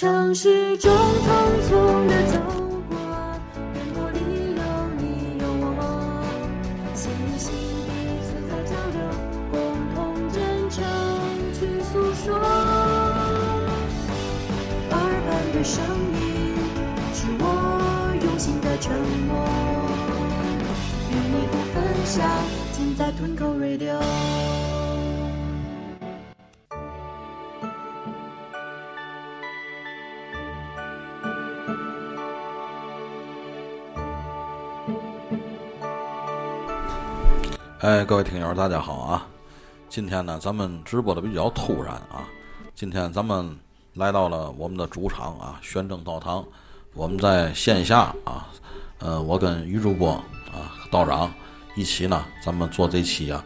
城市中匆匆地走过，烟波里有你有我，心与心彼此在交流，共同真诚去诉说。耳畔的声音是我用心的承诺，与你不分享，尽在吞口 Radio。哎，各位听友，大家好啊！今天呢，咱们直播的比较突然啊。今天咱们来到了我们的主场啊，玄政道堂。我们在线下啊，呃，我跟于主播啊，道长一起呢，咱们做这期啊，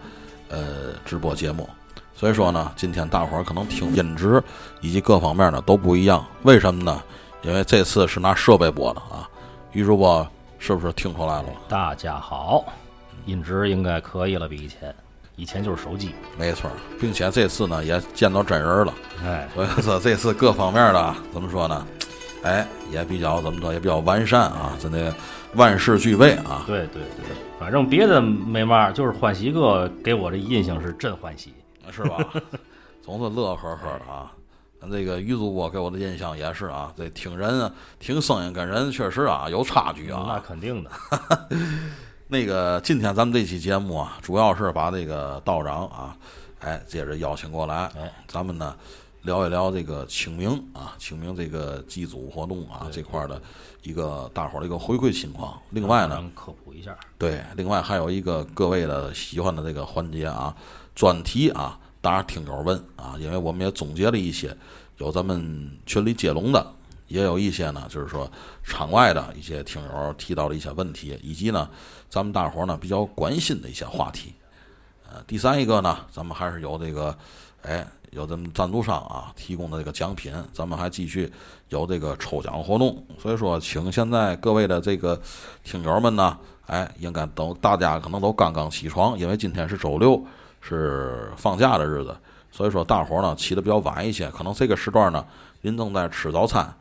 呃，直播节目。所以说呢，今天大伙儿可能听音质以及各方面呢都不一样。为什么呢？因为这次是拿设备播的啊。于主播是不是听出来了？大家好，音质应该可以了，比以前，以前就是手机。没错，并且这次呢也见到真人了。哎，所以说这次各方面的怎么说呢？哎，也比较怎么说，也比较完善啊，真的万事俱备啊。对对对，反正别的没嘛，就是欢喜哥给我的印象是真欢喜。是吧？总是乐呵呵的啊。这个于主播给我的印象也是啊，这听人啊，听声音跟人确实啊有差距啊。那肯定的。那个今天咱们这期节目啊，主要是把这个道长啊，哎，接着邀请过来，哎，咱们呢聊一聊这个清明啊，清明这个祭祖活动啊这块的一个大伙儿的一个回馈情况。另外呢，科普一下。对，另外还有一个各位的喜欢的这个环节啊。专题啊，当然听友问啊，因为我们也总结了一些，有咱们群里接龙的，也有一些呢，就是说场外的一些听友提到的一些问题，以及呢，咱们大伙儿呢比较关心的一些话题。呃，第三一个呢，咱们还是有这个，哎，有咱们赞助商啊提供的这个奖品，咱们还继续有这个抽奖活动。所以说，请现在各位的这个听友们呢，哎，应该都大家可能都刚刚起床，因为今天是周六。是放假的日子，所以说大伙儿呢起的比较晚一些，可能这个时段呢，您正在吃早餐，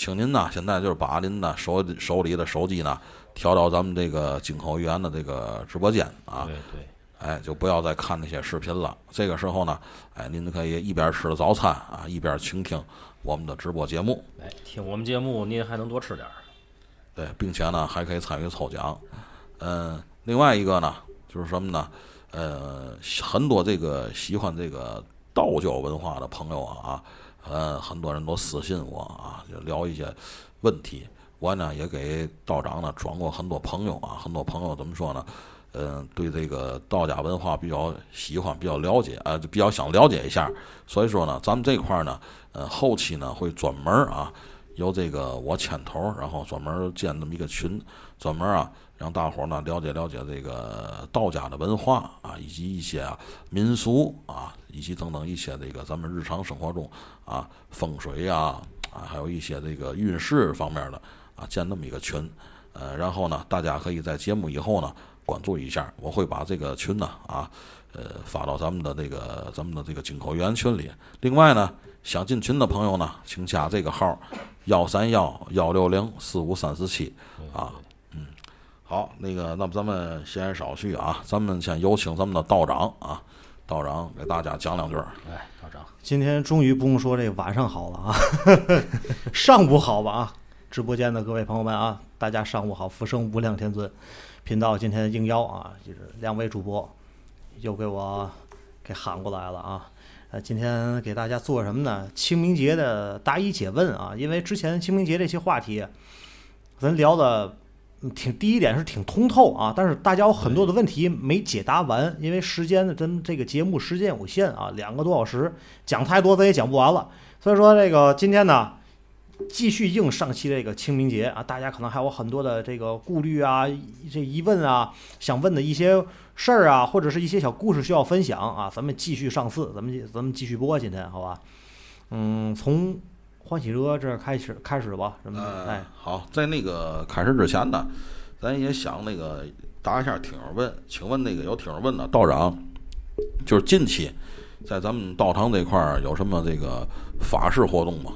请您呢现在就是把您的手手里的手机呢调到咱们这个金口语言的这个直播间啊，对对，哎，就不要再看那些视频了。这个时候呢，哎，您可以一边吃着早餐啊，一边倾听我们的直播节目。哎，听我们节目您还能多吃点儿。对，并且呢还可以参与抽奖。嗯，另外一个呢就是什么呢？呃，很多这个喜欢这个道教文化的朋友啊，呃，很多人都私信我啊，就聊一些问题。我呢也给道长呢转过很多朋友啊，很多朋友怎么说呢？嗯，对这个道家文化比较喜欢，比较了解，呃，比较想了解一下。所以说呢，咱们这块呢，呃，后期呢会专门啊，由这个我牵头，然后专门建这么一个群，专门啊。让大伙呢了解了解这个道家的文化啊，以及一些民俗啊，以及等等一些这个咱们日常生活中啊风水呀啊，还有一些这个运势方面的啊，建那么一个群，呃，然后呢，大家可以在节目以后呢关注一下，我会把这个群呢啊呃发到咱们的这个咱们的这个进口园群里。另外呢，想进群的朋友呢，请加这个号幺三幺幺六零四五三四七啊。嗯好，那个，那么咱们闲言少叙啊，咱们先有请咱们的道长啊，道长给大家讲两句。哎，道长，今天终于不用说这个晚上好了啊，上午好吧啊，直播间的各位朋友们啊，大家上午好，福生无量天尊频道今天应邀啊，就是两位主播又给我给喊过来了啊，呃，今天给大家做什么呢？清明节的答疑解问啊，因为之前清明节这些话题，咱聊的。挺第一点是挺通透啊，但是大家有很多的问题没解答完，因为时间咱这个节目时间有限啊，两个多小时讲太多咱也讲不完了，所以说这个今天呢，继续应上期这个清明节啊，大家可能还有很多的这个顾虑啊、这疑问啊，想问的一些事儿啊，或者是一些小故事需要分享啊，咱们继续上次，咱们咱们继续播今天好吧？嗯，从。欢喜哥，这开始开始吧，什么？哎，好，在那个开始之前呢，咱也想那个答一下听友问，请问那个有听友问呢，道长，就是近期在咱们道堂这块儿有什么这个法事活动吗？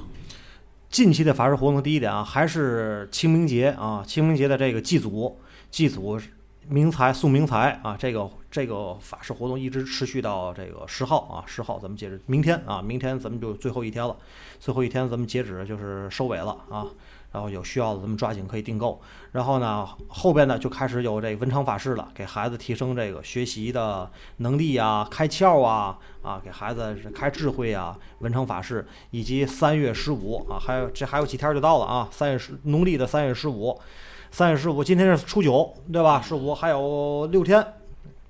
近期的法事活动，第一点啊，还是清明节啊，清明节的这个祭祖，祭祖明财送明财啊，这个这个法事活动一直持续到这个十号啊，十号咱们截止，明天啊，明天咱们就最后一天了，最后一天咱们截止就是收尾了啊。然后有需要的咱们抓紧可以订购。然后呢，后边呢就开始有这文昌法事了，给孩子提升这个学习的能力啊，开窍啊，啊，给孩子开智慧啊。文昌法事以及三月十五啊，还有这还有几天就到了啊，三月十农历的三月十五，三月十五今天是初九对吧？十五还有六天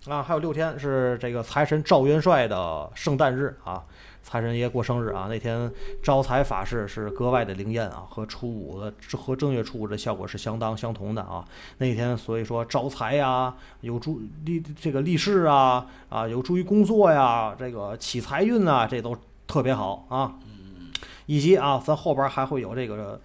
啊，还有六天是这个财神赵元帅的圣诞日啊。财神爷过生日啊，那天招财法事是格外的灵验啊，和初五的和正月初五的效果是相当相同的啊。那天所以说招财呀，有助利这个利市啊啊，有助于工作呀，这个起财运啊，这都特别好啊。以及啊，咱后边还会有这个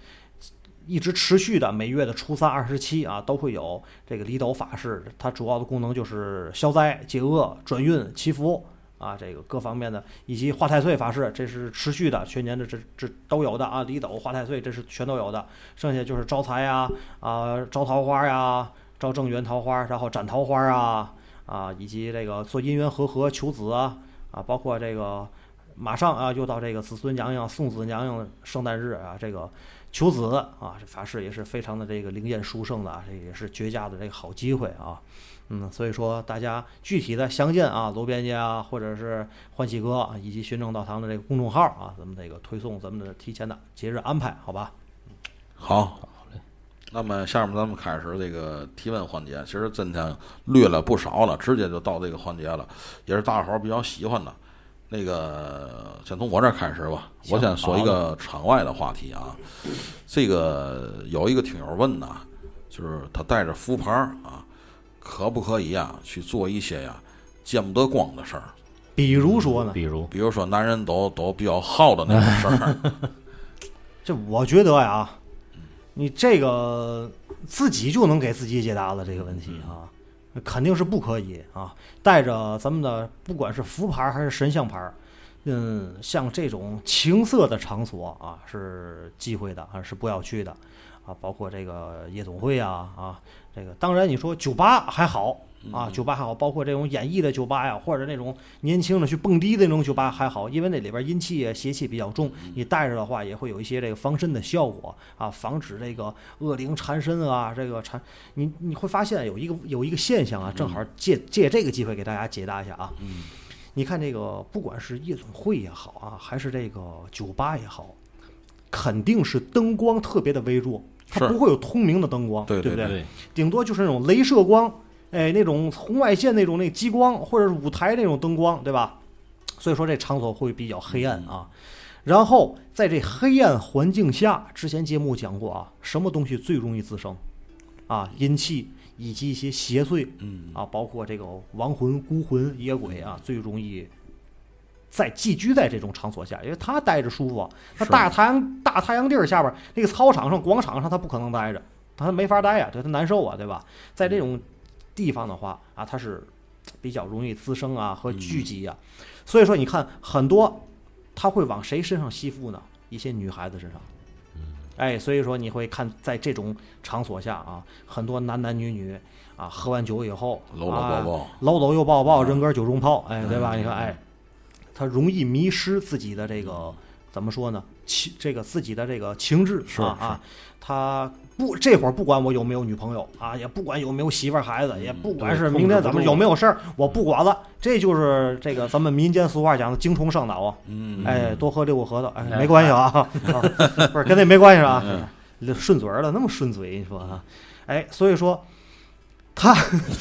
一直持续的每月的初三、二十七啊，都会有这个离斗法事，它主要的功能就是消灾解厄、转运祈福。啊，这个各方面的以及化太岁法事，这是持续的，全年的这这都有的啊。离斗、化太岁，这是全都有的。剩下就是招财呀，啊，招桃花呀，招正缘桃花，然后斩桃花啊，啊，以及这个做姻缘和合、求子啊，啊，包括这个马上啊，又到这个子孙娘娘、送子娘娘圣诞日啊，这个求子啊，这法师也是非常的这个灵验殊胜的啊，这也是绝佳的这个好机会啊。嗯，所以说大家具体的详见啊，罗编辑啊，或者是欢喜哥啊，以及寻正道堂的这个公众号啊，咱们这个推送咱们的提前的节日安排，好吧？好，好嘞。那么下面咱们开始这个提问环节。其实今天略了不少了，直接就到这个环节了，也是大伙儿比较喜欢的。那个先从我这儿开始吧，我先说一个场外的话题啊。这个有一个听友问呐，就是他带着福牌儿啊，可不可以呀去做一些呀见不得光的事儿？比如说呢，比如比如说男人都都比较好的那种事儿。这我觉得呀，你这个自己就能给自己解答了这个问题啊，肯定是不可以啊。带着咱们的不管是福牌还是神像牌，嗯，像这种情色的场所啊，是忌讳的啊，是不要去的啊。包括这个夜总会啊啊，这个当然你说酒吧还好。啊，酒吧还好，包括这种演艺的酒吧呀，或者那种年轻的去蹦迪的那种酒吧还好，因为那里边阴气啊、邪气比较重，你带着的话也会有一些这个防身的效果啊，防止这个恶灵缠身啊，这个缠你你会发现有一个有一个现象啊，正好借借这个机会给大家解答一下啊。嗯。你看这个不管是夜总会也好啊，还是这个酒吧也好，肯定是灯光特别的微弱，它不会有通明的灯光，对对不对？对，顶多就是那种镭射光，哎，那种红外线那种那激光，或者是舞台那种灯光，对吧？所以说这场所会比较黑暗啊。然后在这黑暗环境下，之前节目讲过啊，什么东西最容易滋生啊？阴气以及一些邪祟嗯啊，包括这个亡魂、孤魂、野鬼啊，最容易在寄居在这种场所下，因为他待着舒服，他大太阳大太阳地儿下边儿，那个操场上、广场上，他不可能待着，他没法待呀，对他难受啊，对吧？在这种地方的话啊，它是比较容易滋生啊和聚集啊，所以说你看很多他会往谁身上吸附呢？一些女孩子身上。哎，所以说你会看在这种场所下啊，很多男男女女啊，喝完酒以后，搂搂啊抱抱，搂搂又抱抱，嗯人格九重炮，哎，对吧？嗯你看，哎，他容易迷失自己的这个怎么说呢？情这个自己的这个情志是吧啊，他不这会儿不管我有没有女朋友啊，也不管有没有媳妇儿孩子，也不管是明天怎么控制不住有没有事儿，我不管了。这就是这个咱们民间俗话讲的精虫上脑啊，嗯，哎，多喝六个核桃，哎，哎没关系啊，啊不是跟那没关系啊，嗯顺嘴儿了，那么顺嘴，你说啊？哎，所以说他，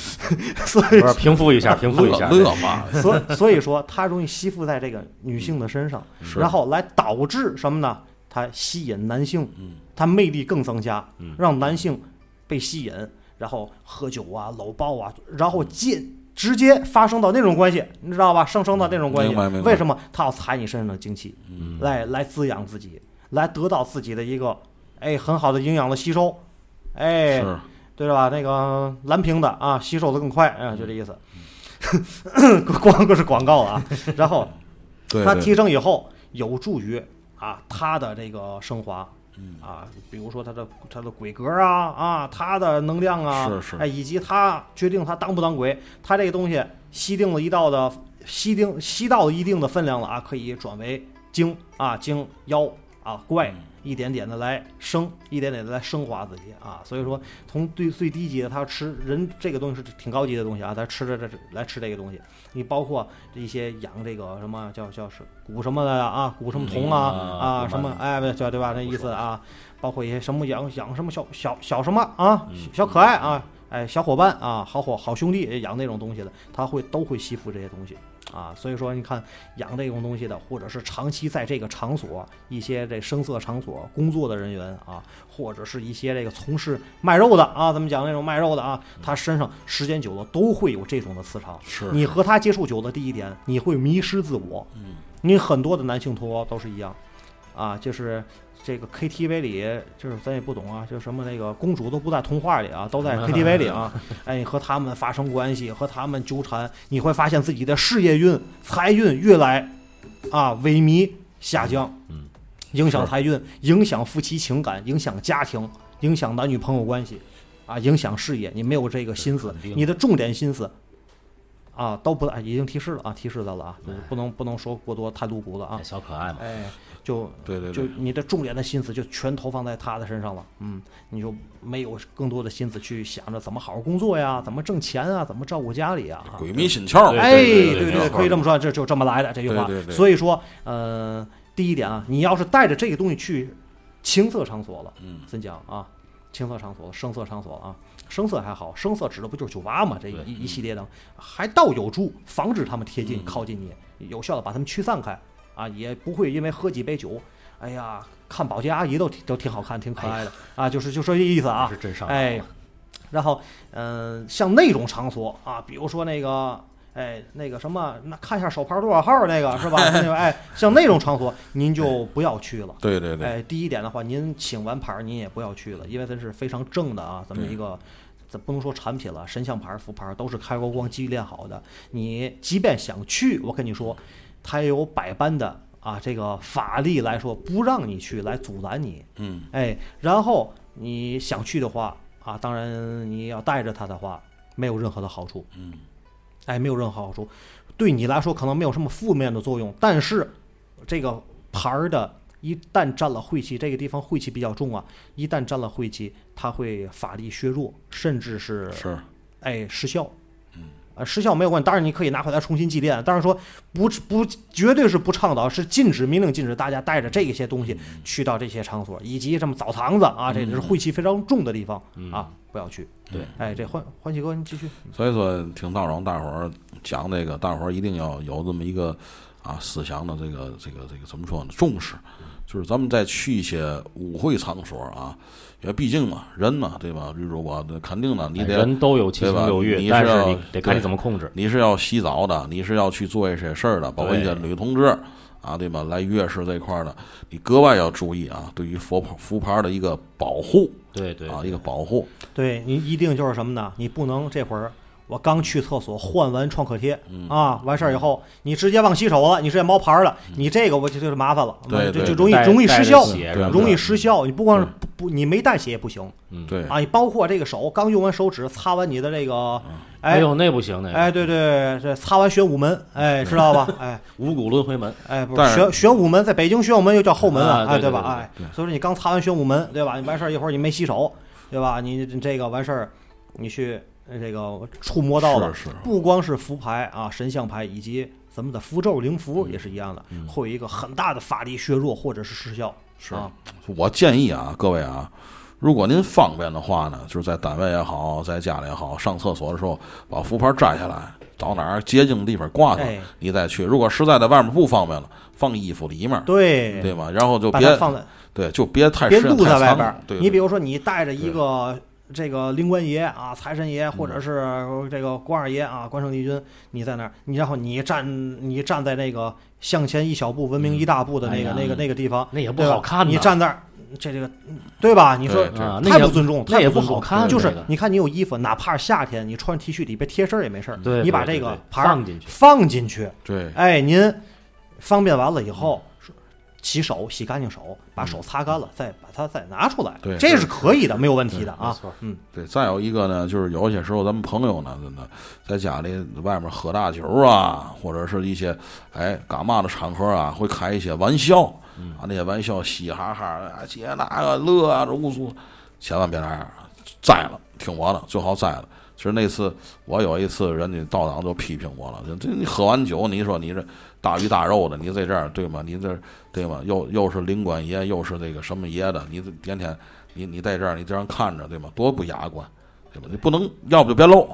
所以不是平复一下，平复一下。乐嘛，所所以说，他容易吸附在这个女性的身上，然后来导致什么呢？他吸引男性，嗯它魅力更增加嗯，让男性被吸引，然后喝酒啊、搂抱啊，然后进直接发生到那种关系，你知道吧？上升到那种关系为什么？他要采你身上的精气，嗯。来来滋养自己，来得到自己的一个哎很好的营养的吸收，哎，是。对吧？那个蓝瓶的啊，吸收的更快，啊，就这意思。嗯 光个是广告啊，然后它提升以后，有助于啊它的这个升华啊，比如说他的他的鬼格啊啊，他的能量啊，是是哎，以及他决定他当不当鬼，他这个东西吸定了一道的吸定吸到一定的分量了啊，可以转为精啊精妖啊怪。一点点的来升，一点点的来升华自己啊，所以说从最最低级的，他吃人这个东西是挺高级的东西啊，他吃着这来吃这个东西，你包括一些养这个什么叫叫是古什么的啊，古什么铜啊嗯啊什么哎对对吧？那意思啊，包括一些什么养养什么小小小什么啊，小可爱啊，哎小伙伴啊，好伙好兄弟养那种东西的，他会都会吸附这些东西。啊，所以说你看养这种东西的，或者是长期在这个场所一些这声色场所工作的人员啊，或者是一些这个从事卖肉的啊，咱们讲那种卖肉的啊，他身上时间久了都会有这种的磁场。是你和他接触久了，第一点你会迷失自我。嗯，你很多的男性同胞都是一样，啊，就是这个 KTV 里，就是咱也不懂啊，就什么那个公主都不在童话里啊，都在 KTV 里啊。哎，你和他们发生关系，和他们纠缠，你会发现自己的事业运、财运越来啊萎靡下降，嗯，影响财运，影响夫妻情感，影响家庭，影响男女朋友关系，啊，影响事业。你没有这个心思你的重点心思。啊，都不已经提示了啊，提示到了啊，就是不能不能说过多太露骨了啊，小可爱嘛，哎，就就对对就，你的重点的心思就全投放在他的身上了，嗯，你就没有更多的心思去想着怎么好好工作呀，怎么挣钱啊，怎么照顾家里啊。啊鬼迷心窍，对哎，对对对可以这么说，这就这么来的这句话。所以说，呃，第一点啊，你要是带着这个东西去青色场所了，嗯，怎讲啊？青色场所了，声色场所了啊，声色还好，声色指的不就是酒吧嘛？这对一一系列的，还倒有助防止他们贴近、嗯靠近你，有效的把他们驱散开啊，也不会因为喝几杯酒，哎呀，看保洁阿姨都挺都挺好看，挺可爱的啊，就是就说这意思啊是，真上哎，然后，嗯、像那种场所啊，比如说那个，哎，那个什么，那看一下手牌多少号那个是吧？那个，哎，像那种场所，您就不要去了。对对对，哎，第一点的话，您请完牌您也不要去了，因为它是非常正的啊，咱们一个。咱不能说产品了，神像牌儿、副牌都是开过光、机炼好的。你即便想去，我跟你说，它也有百般的啊，这个法力来说不让你去，来阻拦你。嗯，哎，然后你想去的话啊，当然你要带着它的话，没有任何的好处。嗯，哎，没有任何好处，对你来说可能没有什么负面的作用，但是这个牌儿的。一旦沾了晦气，这个地方晦气比较重啊！一旦沾了晦气，它会法力削弱，甚至是是，哎失效。呃，失效没有关系，当然你可以拿回来重新祭奠。但是说不不，绝对是不倡导，是禁止，明令禁止大家带着这些东西去到这些场所，以及什么澡堂子啊，这个是晦气非常重的地方啊，不要去。对，哎，这欢欢喜哥，你继续。所以说听道长大伙儿讲这个，大伙儿一定要有这么一个啊思想的这个这个这个怎么说呢？重视，就是咱们再去一些舞会场所啊，因为毕竟嘛，人嘛，对吧？吕主播，那肯定的，你哎得人都有七情六欲，但是你是要你得看你怎么控制。你是要洗澡的，你是要去做一些事儿的，包括一些女同志啊，对吧？来月事这块儿的，你格外要注意啊，对于佛牌福牌的一个保护对对啊，一个保护。对你一定就是什么呢？你不能这会儿我刚去厕所换完创可贴、嗯。啊，完事儿以后你直接忘洗手了，你直接冒牌儿了，你这个我就就是麻烦了，对对就就容易容易失效，容易失效。你不光是不不，你没带血也不行。嗯，对，啊！你包括这个手刚用完手指擦完你的这个，哎呦，那不行，那个。哎，对对，这擦完玄武门，哎，知道吧？哎。五谷轮回门，哎，不是是玄玄武门，在北京玄武门又叫后门啊哎，对对对哎，所以说你刚擦完玄武门，对吧？你完事儿一会儿你没洗手，对吧？你这个完事儿，你去呃这个触摸到了，不光是符牌啊、神像牌以及咱们的符咒灵符也是一样的，嗯会有一个很大的法力削弱或者是失效。是啊，我建议啊，各位啊，如果您方便的话呢，就是在单位也好，在家里也好，上厕所的时候把符牌摘下来，找哪儿洁净的地方挂上，哎，你再去。如果实在在外面不方便了，放衣服里面，对，对吗？然后就别放在对，就别太别露在外边你比如说，你带着一个这个灵官爷啊、财神爷，或嗯者是这个关二爷啊、关圣帝君，你在那儿，你然后你站你站在那个向前一小步，文明一大步的那个、哎那个那个地方，那也不好看呐。你站那儿，这这个对吧？你说太不尊重，那也太不好看，就是你看，你有衣服，哪怕是夏天，你穿 T 恤里边贴身也没事你把这个牌放进去，放进去，对。哎，您方便完了以后，洗手，洗干净手，把手擦干了，再把它再拿出来，对这是可以的，没有问题的啊。嗯，对，再有一个呢，就是有些时候咱们朋友呢，真的在家里外面喝大酒啊，或者是一些哎干嘛的场合啊，会开一些玩笑，啊那些玩笑嘻哈哈，啊姐那个乐啊这无数，千万别那样，栽了，听我的，最好栽了。其实那次我有一次，人家道长就批评我了，这这你喝完酒，你说你这大鱼大肉的，你在这儿对吗？你这对吗？又又是灵官爷，又是这个什么爷的，你天天你你在这儿，你这样看着对吗？多不雅观，对吧？你不能，要不就别露，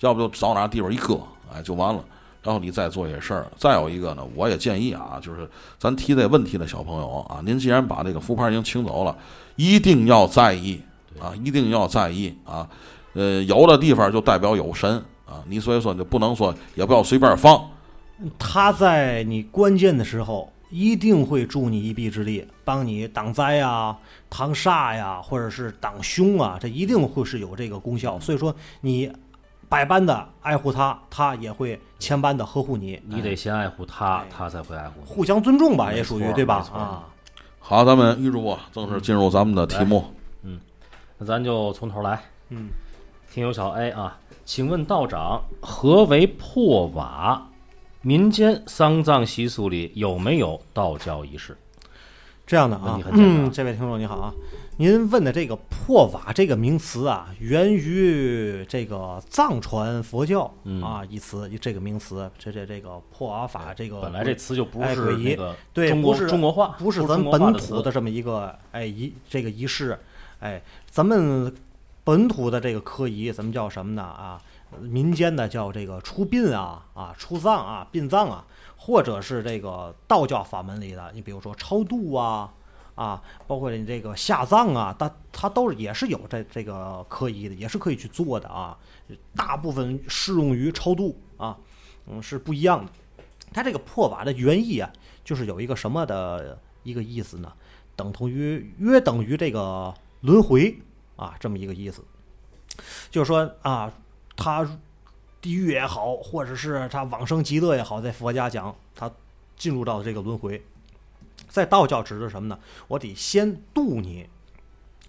要不就找哪地方一搁，哎，就完了。然后你再做一些事儿。再有一个呢，我也建议啊，就是咱提这问题的小朋友啊，您既然把这个福牌已经请走了，一定要在意啊，一定要在意啊。呃，有的地方就代表有神啊，你所以说就不能说，也不要随便放。他在你关键的时候一定会助你一臂之力，帮你挡灾呀、挡煞呀，或者是挡凶啊，这一定会是有这个功效。所以说，你百般的爱护他，他也会千般的呵护你，你得先爱护他哎，他才会爱护你。互相尊重吧，也属于对吧啊，好，咱们玉主播正式进入咱们的题目。嗯那咱就从头来。嗯，听友小 A 啊，请问道长，何为破瓦？民间丧葬习俗里有没有道教仪式？这样的啊嗯，这位听众你好啊，您问的这个破瓦这个名词啊，源于这个藏传佛教嗯。啊一词，这个名词，这这这个破瓦法这个本来这词就不是那个对中国中国话，不是是咱本中国话的词。土的这么一个哎仪这个仪式，哎，咱们本土的这个科仪，咱们叫什么呢？啊？民间的叫这个出殡啊啊出葬啊殡葬啊，或者是这个道教法门里的，你比如说超度啊啊，包括你这个下葬啊，它它都是也是有这这个科仪的，也是可以去做的啊。大部分适用于超度啊，嗯是不一样的。它这个破瓦的原意啊，就是有一个什么的一个意思呢？等同于约等于这个轮回啊，这么一个意思。就是说啊，他地狱也好，或者是他往生极乐也好，在佛家讲，他进入到这个轮回。在道教指的是什么呢？我得先渡你，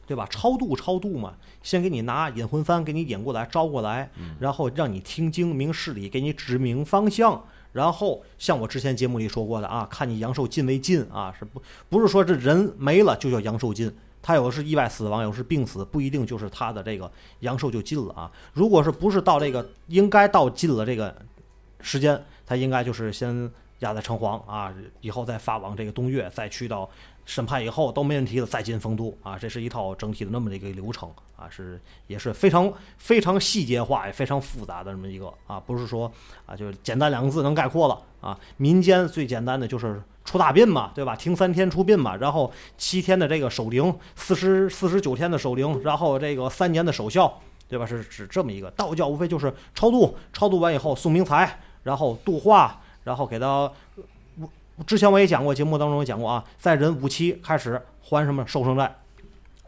对吧？超度超度嘛，先给你拿引魂幡给你引过来，招过来，然后让你听经明事理，给你指明方向。然后像我之前节目里说过的啊，看你阳寿尽未尽啊，是不不是说这人没了就叫阳寿尽？他有的是意外死亡，有的是病死，不一定就是他的这个阳寿就尽了啊。如果是不是到这个应该到尽了这个时间，他应该就是先压在城隍啊，以后再发往这个东岳，再去到审判以后都没问题了，再进丰都啊，这是一套整体的那么的一个流程啊，是也是非常非常细节化也非常复杂的这么一个啊，不是说啊就是简单两个字能概括了啊。民间最简单的就是出大殡嘛，对吧？停三天出殡嘛，然后七天的这个守灵，四十四十九天的守灵，然后这个三年的守孝，对吧？是指这么一个道教，无非就是超度，超度完以后送冥财，然后度化，然后给他。我之前我也讲过，节目当中也讲过啊，在人五期开始还什么寿生债，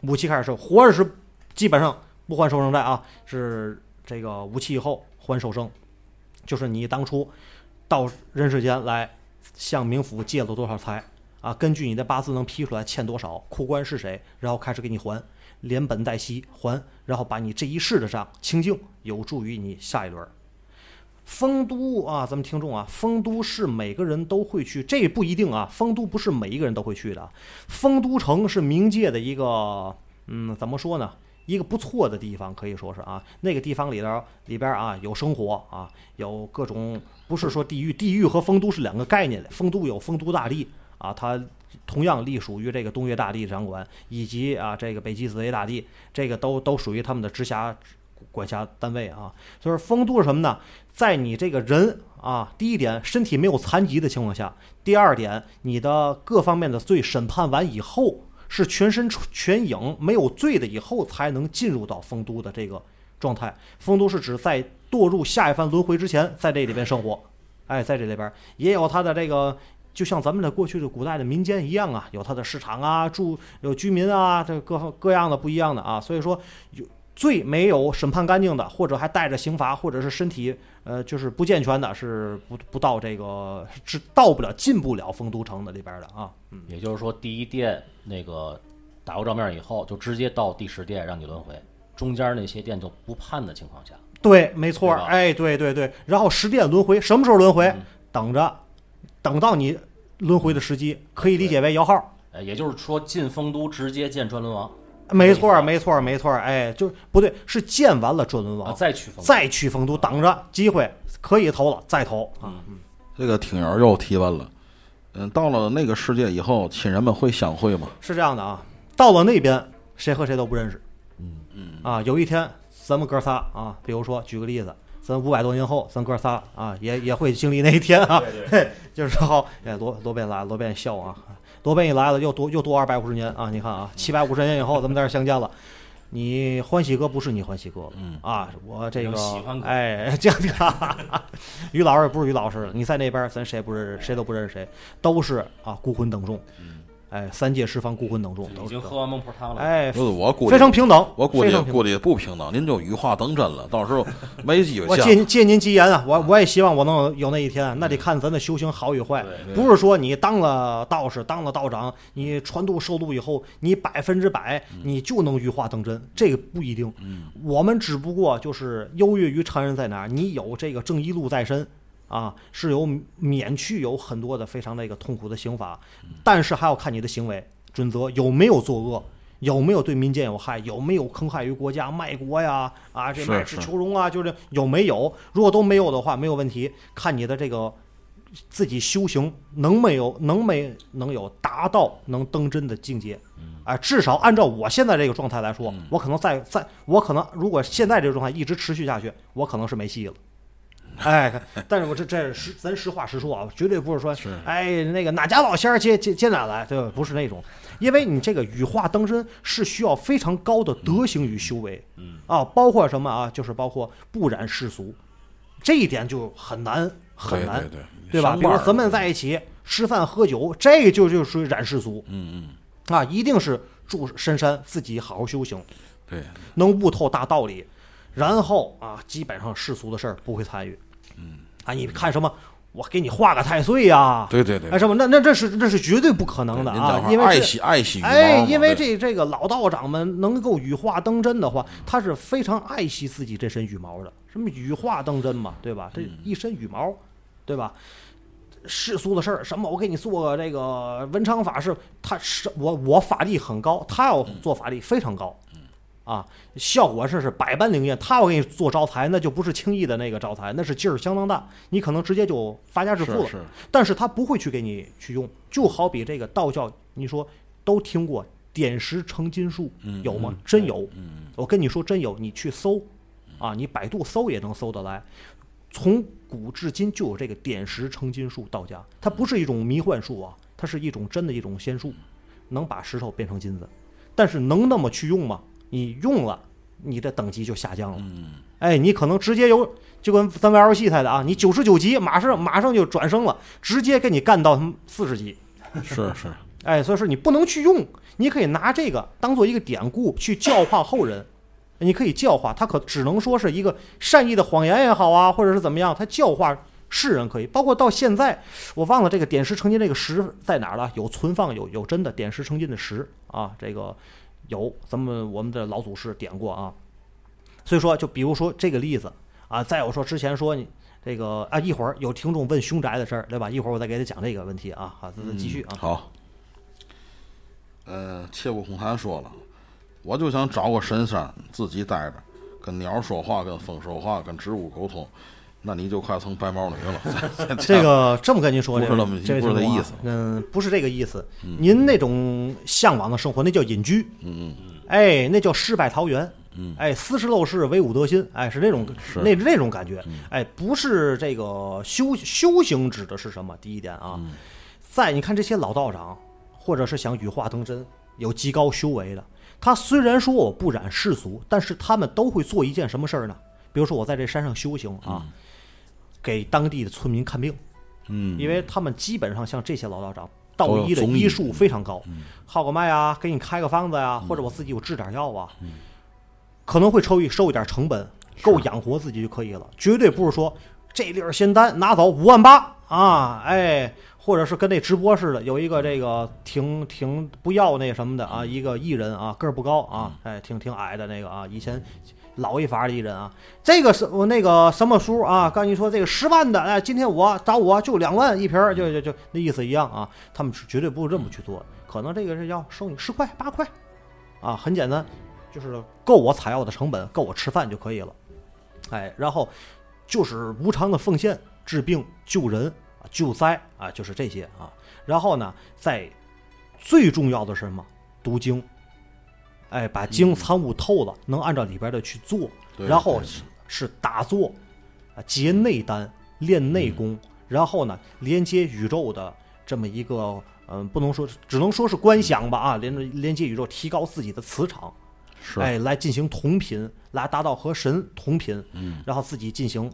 五期开始寿，活着是基本上不还寿生债啊，是这个五期以后还寿生，就是你当初到人世间来向冥府借了多少财啊，根据你的八字能批出来欠多少，库官是谁，然后开始给你还，连本带息还，然后把你这一世的账清净，有助于你下一轮。丰都啊，咱们听众啊，丰都是每个人都会去，这不一定啊。丰都不是每一个人都会去的。丰都城是冥界的一个，嗯，怎么说呢？一个不错的地方，可以说是啊，那个地方里头里边啊有生活啊，有各种，不是说地狱，地狱和丰都是两个概念。丰都有丰都大帝啊，它同样隶属于这个东岳大帝掌管，以及啊这个北极紫薇大帝，这个都都属于他们的直辖管辖单位啊。就是丰都是什么呢？在你这个人啊，第一点身体没有残疾的情况下，第二点你的各方面的罪审判完以后，是全身全影没有罪的以后，才能进入到丰都的这个状态。丰都是指在堕入下一番轮回之前，在这里边生活。哎，在这里边也有他的这个。就像咱们的过去的古代的民间一样啊，有他的市场啊，住有居民啊，这各各样的不一样的啊，所以说有最没有审判干净的，或者还带着刑罚，或者是身体呃就是不健全的，是不不到这个是到不了进不了丰都城的里边的啊。嗯，也就是说，第一殿那个打过照面以后，就直接到第十殿让你轮回，中间那些殿就不判的情况下，对，没错哎，对对对。然后十殿轮回，什么时候轮回？嗯等着，等到你轮回的时机，可以理解为摇号。呃，也就是说进丰都直接见转轮王没错儿，没没错儿，没错儿。哎，就不对，是见完了转轮啊，王，再去丰，再去丰都，等着机会可以投了，再投啊。这个听友又提问了，嗯，到了那个世界以后，亲人们会相会吗？是这样的啊，到了那边，谁和谁都不认识。嗯嗯啊，有一天咱们哥仨啊，比如说举个例子，咱五百多年后，咱哥仨啊，也也会经历那一天啊。嘿，就是好，哎，罗罗宾来了，罗宾笑啊，罗宾一来了，又多又多二百五十年啊！你看啊，七百五十年以后，咱们在这相见了。你欢喜哥不是你欢喜哥了，嗯啊，我这个有喜欢哥哎，这个，于老师也不是于老师了，你在那边，咱谁也不认识，谁都不认识谁，都是啊孤魂等众，哎，三界十方孤魂等众，都已经喝完孟婆汤了。哎，就是我估计非常平等，我估。计估计不平等，您就羽化登真了，到时候没机会下我借。您借您吉言啊，我我也希望我能有那一天，那得看咱的修行好与坏，不是说你当了道士、当了道长，你传度受度以后，你百分之百你就能羽化登真，这个不一定。我们只不过就是优越于常人在哪儿，你有这个正一路在身。啊，是有免去有很多的非常那个痛苦的刑罚，但是还要看你的行为准则有没有作恶，有没有对民间有害，有没有坑害于国家、卖国呀，啊，这是卖智是求荣啊，就是有没有？如果都没有的话，没有问题，看你的这个自己修行能没有能没能有达到能登真的境界。啊，至少按照我现在这个状态来说，我可能再再，我可能如果现在这个状态一直持续下去，我可能是没戏了。哎，但是我这这实咱实话实说啊，绝对不是说，哎，那个哪家老仙儿接接接哪来，对吧？不是那种，因为你这个羽化登身是需要非常高的德行与修为，嗯啊，包括什么啊？就是包括不染世俗，这一点就很难很难，对对对吧？上班儿比如咱们在一起吃饭喝酒，这个就就属于染世俗嗯啊，一定是住深山，自己好好修行，嗯，对，能悟透大道理，然后啊，基本上世俗的事儿不会参与。嗯，啊，你看什么？我给你画个太岁呀、对对对哎，什么？那那这是这是绝对不可能的啊！因为爱惜爱惜羽毛哎，因为这这个老道长们能够羽化登真的话，他是非常爱惜自己这身羽毛的。什么羽化登真嘛，对吧？这嗯一身羽毛，对吧？世俗的事儿，什么我给你做个这个文昌法事，他是我我法力很高，他要做法力非常高，啊，效果是是百般灵验。他要给你做招财，那就不是轻易的那个招财，那是劲儿相当大，你可能直接就发家致富了。是是但是他不会去给你去用，就好比这个道教，你说都听过点石成金术有吗？真有，我跟你说真有，你去搜啊，你百度搜也能搜得来。从古至今就有这个点石成金术，道家它不是一种迷幻术啊，它是一种真的一种仙术，能把石头变成金子。但是能那么去用吗？你用了，你的等级就下降了。嗯哎，你可能直接有，就跟咱玩游戏似的啊，你九十九级马上马上就转生了，直接给你干到四十级。是是，哎，所以说你不能去用，你可以拿这个当做一个典故去教化后人。你可以教化他，可只能说是一个善意的谎言也好啊，或者是怎么样，他教化世人可以。包括到现在，我忘了这个点石成金这个石在哪儿了，有存放有有真的点石成金的石啊，这个有咱们我们的老祖师点过啊。所以说，就比如说这个例子啊，再有说之前说你这个啊，一会儿有听众问凶宅的事儿，对吧？一会儿我再给他讲这个问题啊。好，咱继续啊。好。呃，切勿空谈说了，我就想找个深山自己待着，跟鸟说话，跟风说话，跟植物沟通。那你就快成白毛女了。这个这么跟您说，不是那么这位不是这听众啊意思嗯，不是这个意思。您那种向往的生活，那叫隐居。嗯嗯哎，那叫世外桃源。嗯，哎，斯是陋室，惟吾德馨。哎，是那种那那种感觉。哎，不是这个修修行指的是什么？第一点啊，在你看这些老道长，或者是想羽化登真、有极高修为的，他虽然说我不染世俗，但是他们都会做一件什么事儿呢？比如说我在这山上修行啊，给当地的村民看病。嗯，因为他们基本上像这些老道长，道医的医。医术非常高，号个脉啊，给你开个方子呀、或者我自己我制点药啊。可能会抽一收一点成本，够养活自己就可以了，绝对不是说这粒儿仙丹拿走五万八啊，哎，或者是跟那直播似的，有一个这个挺挺不要那什么的啊，一个艺人啊，个儿不高啊，哎，挺挺矮的那个啊，以前老一法的艺人啊，这个是我那个什么书啊，刚你说这个十万的，哎，今天我找我就两万一瓶，就就就那意思一样啊，他们是绝对不会这么去做，可能这个是要收你十块八块，啊，很简单，就是够我采药的成本，够我吃饭就可以了，哎，然后就是无偿的奉献，治病救人，救灾啊，就是这些啊，然后呢，在最重要的是什么？读经。哎，把经参悟透了，能按照里边的去做，然后是是打坐，啊，结内丹，练内功，然后呢，连接宇宙的这么一个，嗯、不能说，只能说是观想吧，啊，连着连接宇宙，提高自己的磁场，是。哎，来进行同频，来达到和神同频，嗯，然后自己进行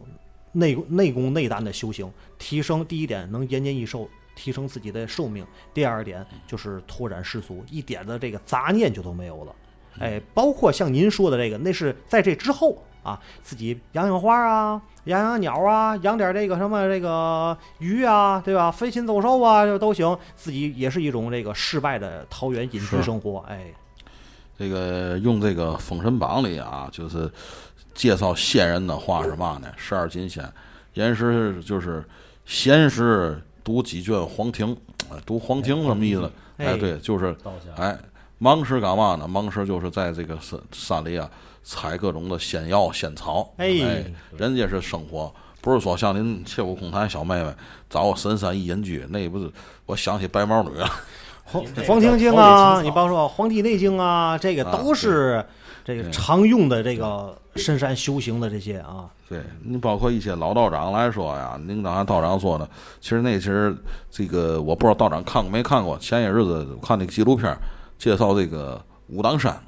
内内功内丹的修行，提升第一点能延年益寿，提升自己的寿命；第二点就是拓展世俗，一点的这个杂念就都没有了。哎，包括像您说的这个，那是在这之后啊，自己养养花啊，养养鸟啊，养点这个什么这个鱼啊，对吧？飞禽走兽啊，这都行。自己也是一种这个世外的桃源隐居生活。哎，这个用这个《封神榜》里啊，就是介绍仙人的话是嘛呢？十二金仙，言师就是闲时读几卷黄庭，哎读黄庭什么意思？哎哎，对，就是哎，忙时干嘛呢？忙时就是在这个山山里啊，采各种的仙药仙草。哎人家是生活，不是说像您切勿空谈小妹妹找我深山一隐居，那不是我想起白毛女了。黄您这个黄庭经啊，你包括《黄帝内经》啊，这个啊都是这个常用的这个深山修行的这些啊。对你包括一些老道长来说呀，您刚才道长说的，其实那其实这个我不知道道长看过没看过，前些日子我看那个纪录片介绍这个武当山，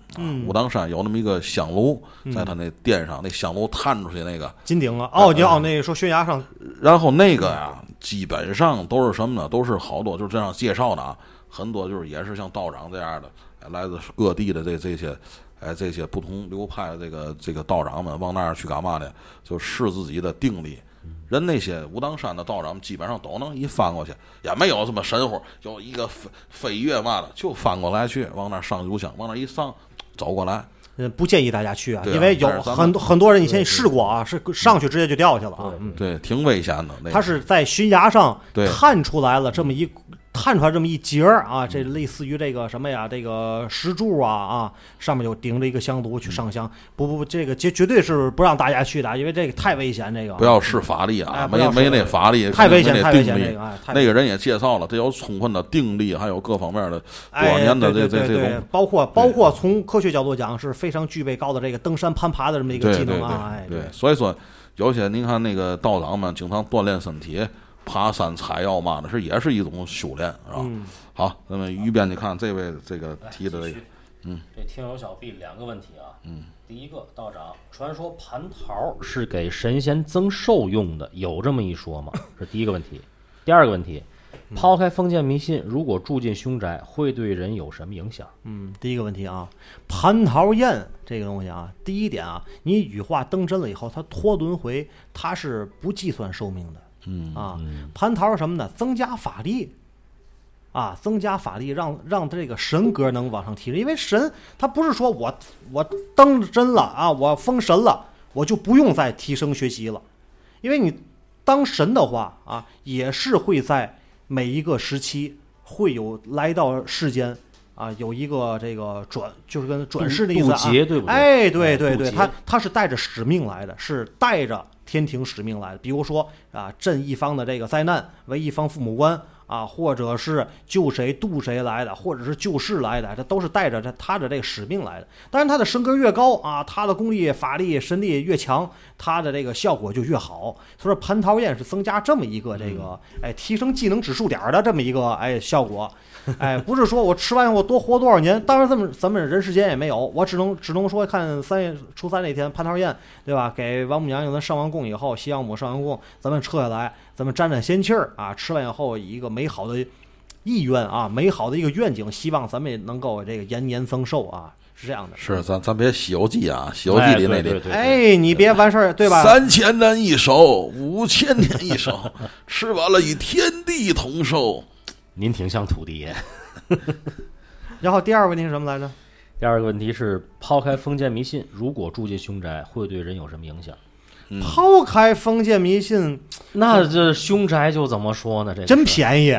武当山有那么一个香炉，在他那殿上，那香炉探出去那个，金顶啊，哦，你哦，那说悬崖上，然后那个呀，基本上都是什么呢？都是好多就是这样介绍的啊，很多就是也是像道长这样的，哎来自各地的这这些，哎这些不同流派的这个这个道长们往那儿去干嘛呢？就试自己的定力。人那些武当山的道长基本上都能一翻过去，也没有什么神乎，有一个飞飞跃嘛的，就翻过来去，往那儿上油箱，往那儿一上，走过来。嗯，不建议大家去啊，啊因为有很多很多人以前试过啊，是上去直接就掉下去了啊。嗯，对，挺危险的。那个他是在悬崖上对探出来了这么一探出来这么一截儿啊，这类似于这个什么呀，这个石柱啊啊，上面就顶着一个香炉去上香。不不不，这个绝绝对是不让大家去的，因为这个太危险，这个不要试法力啊，哎没没那法力，太危险，太危险，定力。这个哎，那个人也介绍了，这有充分的定力，还有各方面的多少哎，年的这这这种，对对对包括包括从科学角度讲，是非常具备高的这个登山攀爬的这么一个对对技能啊，哎，对。对，所以说有些您看那个道长们经常锻炼身体，爬山采药嘛的，是也是一种修炼，是吧？嗯，好，那么于边你看这位这个提的这个，嗯，这听友小 B 两个问题啊，嗯，第一个道长，传说蟠桃是给神仙增寿用的，有这么一说吗？是第一个问题。第二个问题，抛开封建迷信，如果住进凶宅，会对人有什么影响？嗯，第一个问题啊，蟠桃宴这个东西啊，第一点啊，你羽化登真了以后，它脱轮回，它是不计算寿命的。嗯啊，蟠桃是什么呢？增加法力，啊，增加法力，让让这个神格能往上提升。因为神他不是说我我当真了啊，我封神了，我就不用再提升学习了。因为你当神的话啊，也是会在每一个时期会有来到世间啊，有一个这个转，就是跟转世的意思啊。劫对不对？哎，对对对，他他是带着使命来的，是带着天庭使命来的。比如说啊，镇一方的这个灾难，为一方父母官啊，或者是救谁渡谁来的，或者是救世来的，这都是带着这他的这个使命来的。当然，他的身格越高啊，他的功力、法力、神力越强，他的这个效果就越好。所以说，蟠桃宴是增加这么一个这个哎提升技能指数点儿的这么一个哎效果。哎，不是说我吃完以后多活多少年，当然这么咱们人世间也没有，我只能只能说看三月初三那天蟠桃宴，对吧？给王母娘娘咱上完供以后，西王母上完供，咱们撤下来，咱们沾沾仙气儿啊，吃完以后以一个美好的意愿啊，美好的一个愿景，希望咱们也能够这个延年增寿啊，是这样的。是咱咱别《西游记》啊，《西游记》里那里哎对对对哎，你别完事儿，对吧？三千年一首，五千年一首，吃完了与天地同寿。您挺像土地爷。然后第二个问题是什么来着？第二个问题是，抛开封建迷信，如果住进凶宅，会对人有什么影响？抛开封建迷信，那这凶宅就怎么说呢？这个真是便宜，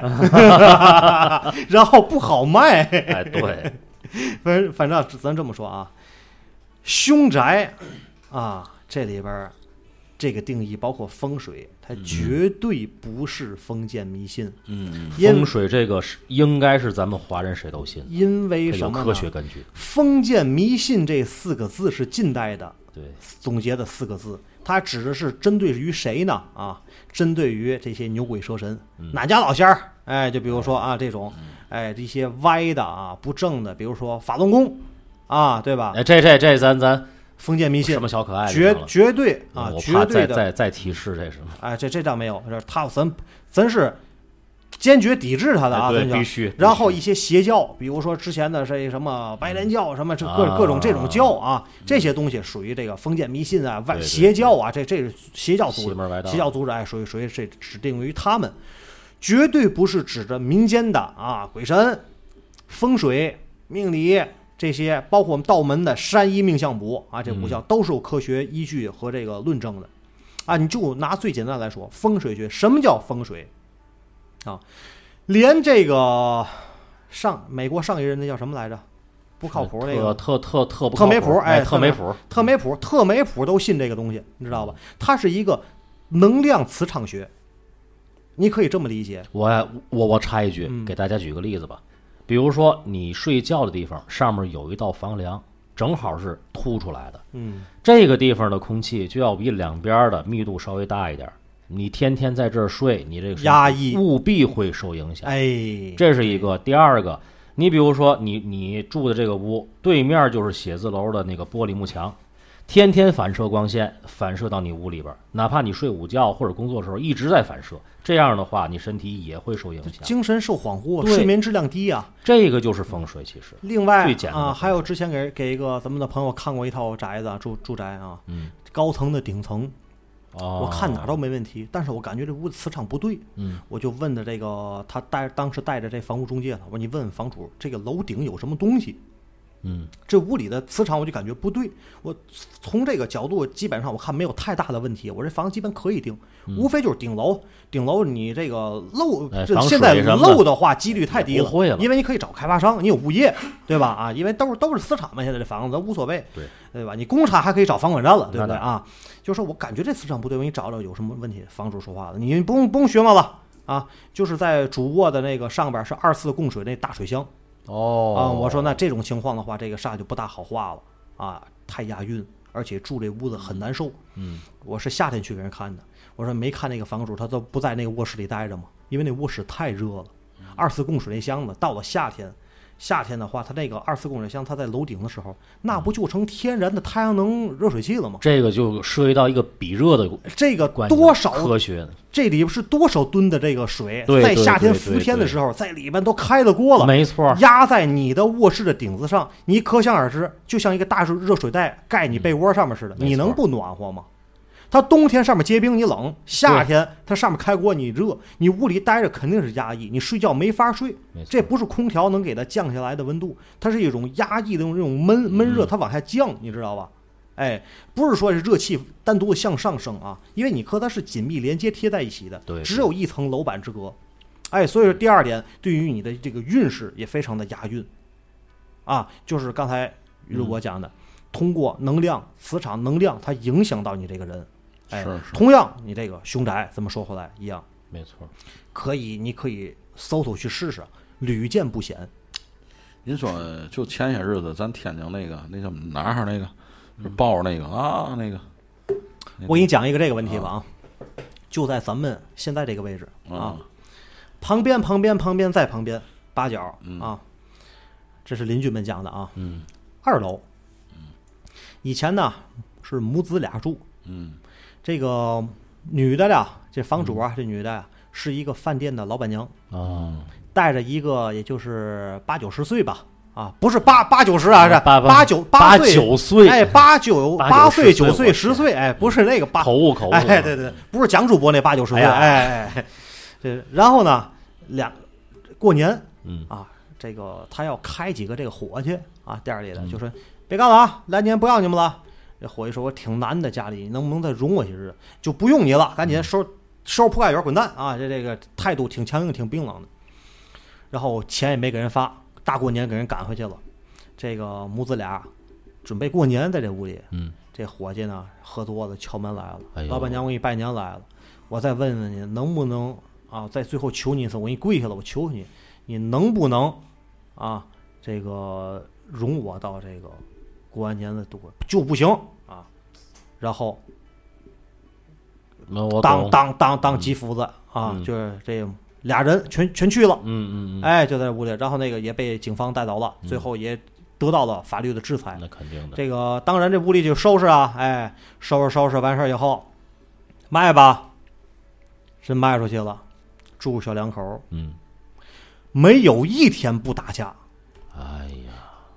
然后不好卖。哎，对，反反正咱这么说啊，凶宅啊，这里边儿这个定义包括风水，它绝对不是封建迷信。嗯，风水这个是应该是咱们华人谁都信，因为什么呢？科学根据。封建迷信这四个字是近代的对，总结的四个字，它指的是针对于谁呢？啊，针对于这些牛鬼蛇神，哪家老仙儿？哎，就比如说啊，这种，哎，这些歪的啊、不正的，比如说法轮功啊，对吧？哎，这这这咱咱封建迷信什么小可爱绝绝对啊，我怕再绝对的，再再提示这什么？哎，这这倒没有，这他咱咱是坚决抵制他的啊，必须然后一些邪教，比如说之前的这什么白莲教，什么这各啊各种这种教啊，这些东西属于这个封建迷信啊、外邪教啊，这这是邪教组织邪教组织，哎，属于属于这指定于他们，绝对不是指着民间的啊鬼神、风水、命理这些，包括我们道门的山医命相卜啊，这五项都是有科学依据和这个论证的。啊，你就拿最简单来说，风水学，什么叫风水？啊，连这个上美国上一任那叫什么来着？不靠谱那个特特特不特媒靠谱哎，特媒特媒谱，特没谱，特没谱都信这个东西，你知道吧？它是一个能量磁场学，你可以这么理解。我我我插一句，嗯给大家举个例子吧。比如说你睡觉的地方上面有一道房梁，正好是凸出来的，嗯，这个地方的空气就要比两边的密度稍微大一点。你天天在这儿睡，你这个压抑务必会受影响。哎，这是一个。第二个，你比如说你你住的这个屋对面就是写字楼的那个玻璃幕墙，天天反射光线，反射到你屋里边，哪怕你睡午觉或者工作的时候一直在反射，这样的话你身体也会受影响。精神受恍惚，对。睡眠质量低啊。这个就是风水，其实。另外最简单啊，还有之前给给一个咱们的朋友看过一套宅子啊，住住宅啊，嗯，高层的顶层，哦，我看哪儿都没问题，但是我感觉这屋子磁场不对，嗯，我就问的这个他带当时带着这房屋中介呢，我说你问问房主这个楼顶有什么东西？嗯，这屋里的磁场我就感觉不对，我从这个角度基本上我看没有太大的问题，我这房子基本可以定，无非就是顶楼，顶楼你这个漏，这现在漏的话几率太低了因为你可以找开发商，你有物业，对吧？啊，因为都是都是私产嘛，现在这房子无所谓，对对吧？你公产还可以找房管站了，对不对啊？就是我感觉这磁场不对，我给你找找有什么问题。房主说话了，你不用不用询问了啊，就是在主卧的那个上边是二次供水那大水箱。哦啊，我说那这种情况的话，这个煞就不大好化了啊，太押韵，而且住这屋子很难受。嗯，我是夏天去给人看的，我说没看那个房主，他都不在那个卧室里待着吗？因为那卧室太热了，二次供水那箱子到了夏天。夏天的话，它那个二次供水箱，它在楼顶的时候，那不就成天然的太阳能热水器了吗？这个就涉及到一个比热的这个关系了多少科学，这里边是多少吨的这个水，在夏天伏天的时候，在里边都开了锅了，没错，压在你的卧室的顶子上，你可想而知，就像一个大热热水袋盖你被窝上面似的，你能不暖和吗？它冬天上面结冰你冷，夏天它上面开锅你热，你屋里待着肯定是压抑，你睡觉没法睡。这不是空调能给它降下来的温度，它是一种压抑的这种闷闷嗯热，它往下降，你知道吧？哎，不是说是热气单独的向上升啊，因为你和它是紧密连接贴在一起的，对只有一层楼板之隔。哎，所以说第二点，对于你的这个运势也非常的押韵，啊，就是刚才于主播讲的，通过能量、磁场、能量，它影响到你这个人。哎，是是。同样，你这个凶宅怎么说回来一样，没错，可以，你可以搜搜去试试，屡见不鲜。您说，就前些日子咱天津那个那叫哪儿那个，是报那个啊那个，我给你讲一个这个问题吧啊，就在咱们现在这个位置啊，旁边旁边旁边在旁边八角啊，这是邻居们讲的啊。嗯，二楼，以前呢是母子俩住，嗯这个女的呀，这房主啊，这女的呀是一个饭店的老板娘，啊，带着一个也就是八九十岁吧，啊，不是八八九十啊，是八八九八岁，九岁，哎，八九八八岁、九岁十岁，哎，不是那个八，口误口误，哎，对对，不是蒋主播那八九十岁，哎呀。哎哎哎，对，然后呢，两过年嗯。啊，这个他要开几个这个伙计啊，店里的嗯。就说别干了啊，来年不要你们了。这伙计说：“我挺难的，家里能不能再容我些日子？就不用你了，赶紧收收拾铺盖卷滚蛋啊！这这个态度挺强硬，挺冰冷的。然后钱也没给人发，大过年给人赶回去了。这个母子俩准备过年，在这屋里，嗯，这伙计呢喝多了，敲门来了。哎老板娘，我给你拜年来了，我再问问你，能不能啊？在最后求你一次，我给你跪下了，我求求你，你能不能啊？这个容我到这个过完年的度过就不行啊？然后那我，当当当当吉福子啊，嗯就是这俩人全全去了，嗯嗯嗯，哎，就在屋里，然后那个也被警方带走了，最后也得到了法律的制裁。那肯定的，这个当然这屋里就收拾啊，哎，收拾收拾完事儿以后卖吧，真卖出去了。住小两口嗯，没有一天不打架，哎呀，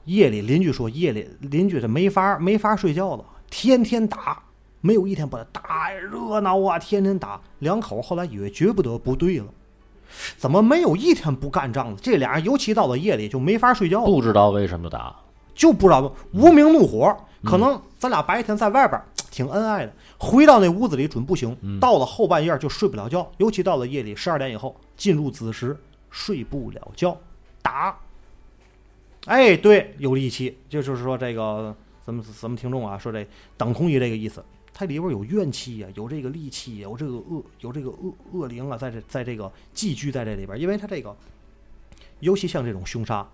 夜里邻居说夜里邻居他没法没法睡觉了，天天打，没有一天不打，打热闹啊，天天打。两口后来以为绝不得不对了，怎么没有一天不干仗的？这俩人尤其到了夜里就没法睡觉了。不知道为什么打，就不知道无名怒火，可能咱俩白天在外边儿挺恩爱的，回到那屋子里准不行，到了后半夜就睡不了觉，尤其到了夜里十二点以后进入子时睡不了觉，打。哎，对，有力气，就就是说这个咱们咱们听众啊，说这等同于这个意思，它里边有怨气呀、有这个戾气呀，有这个恶，有这个恶恶灵啊，在这在这个寄居在这里边，因为它这个，尤其像这种凶杀、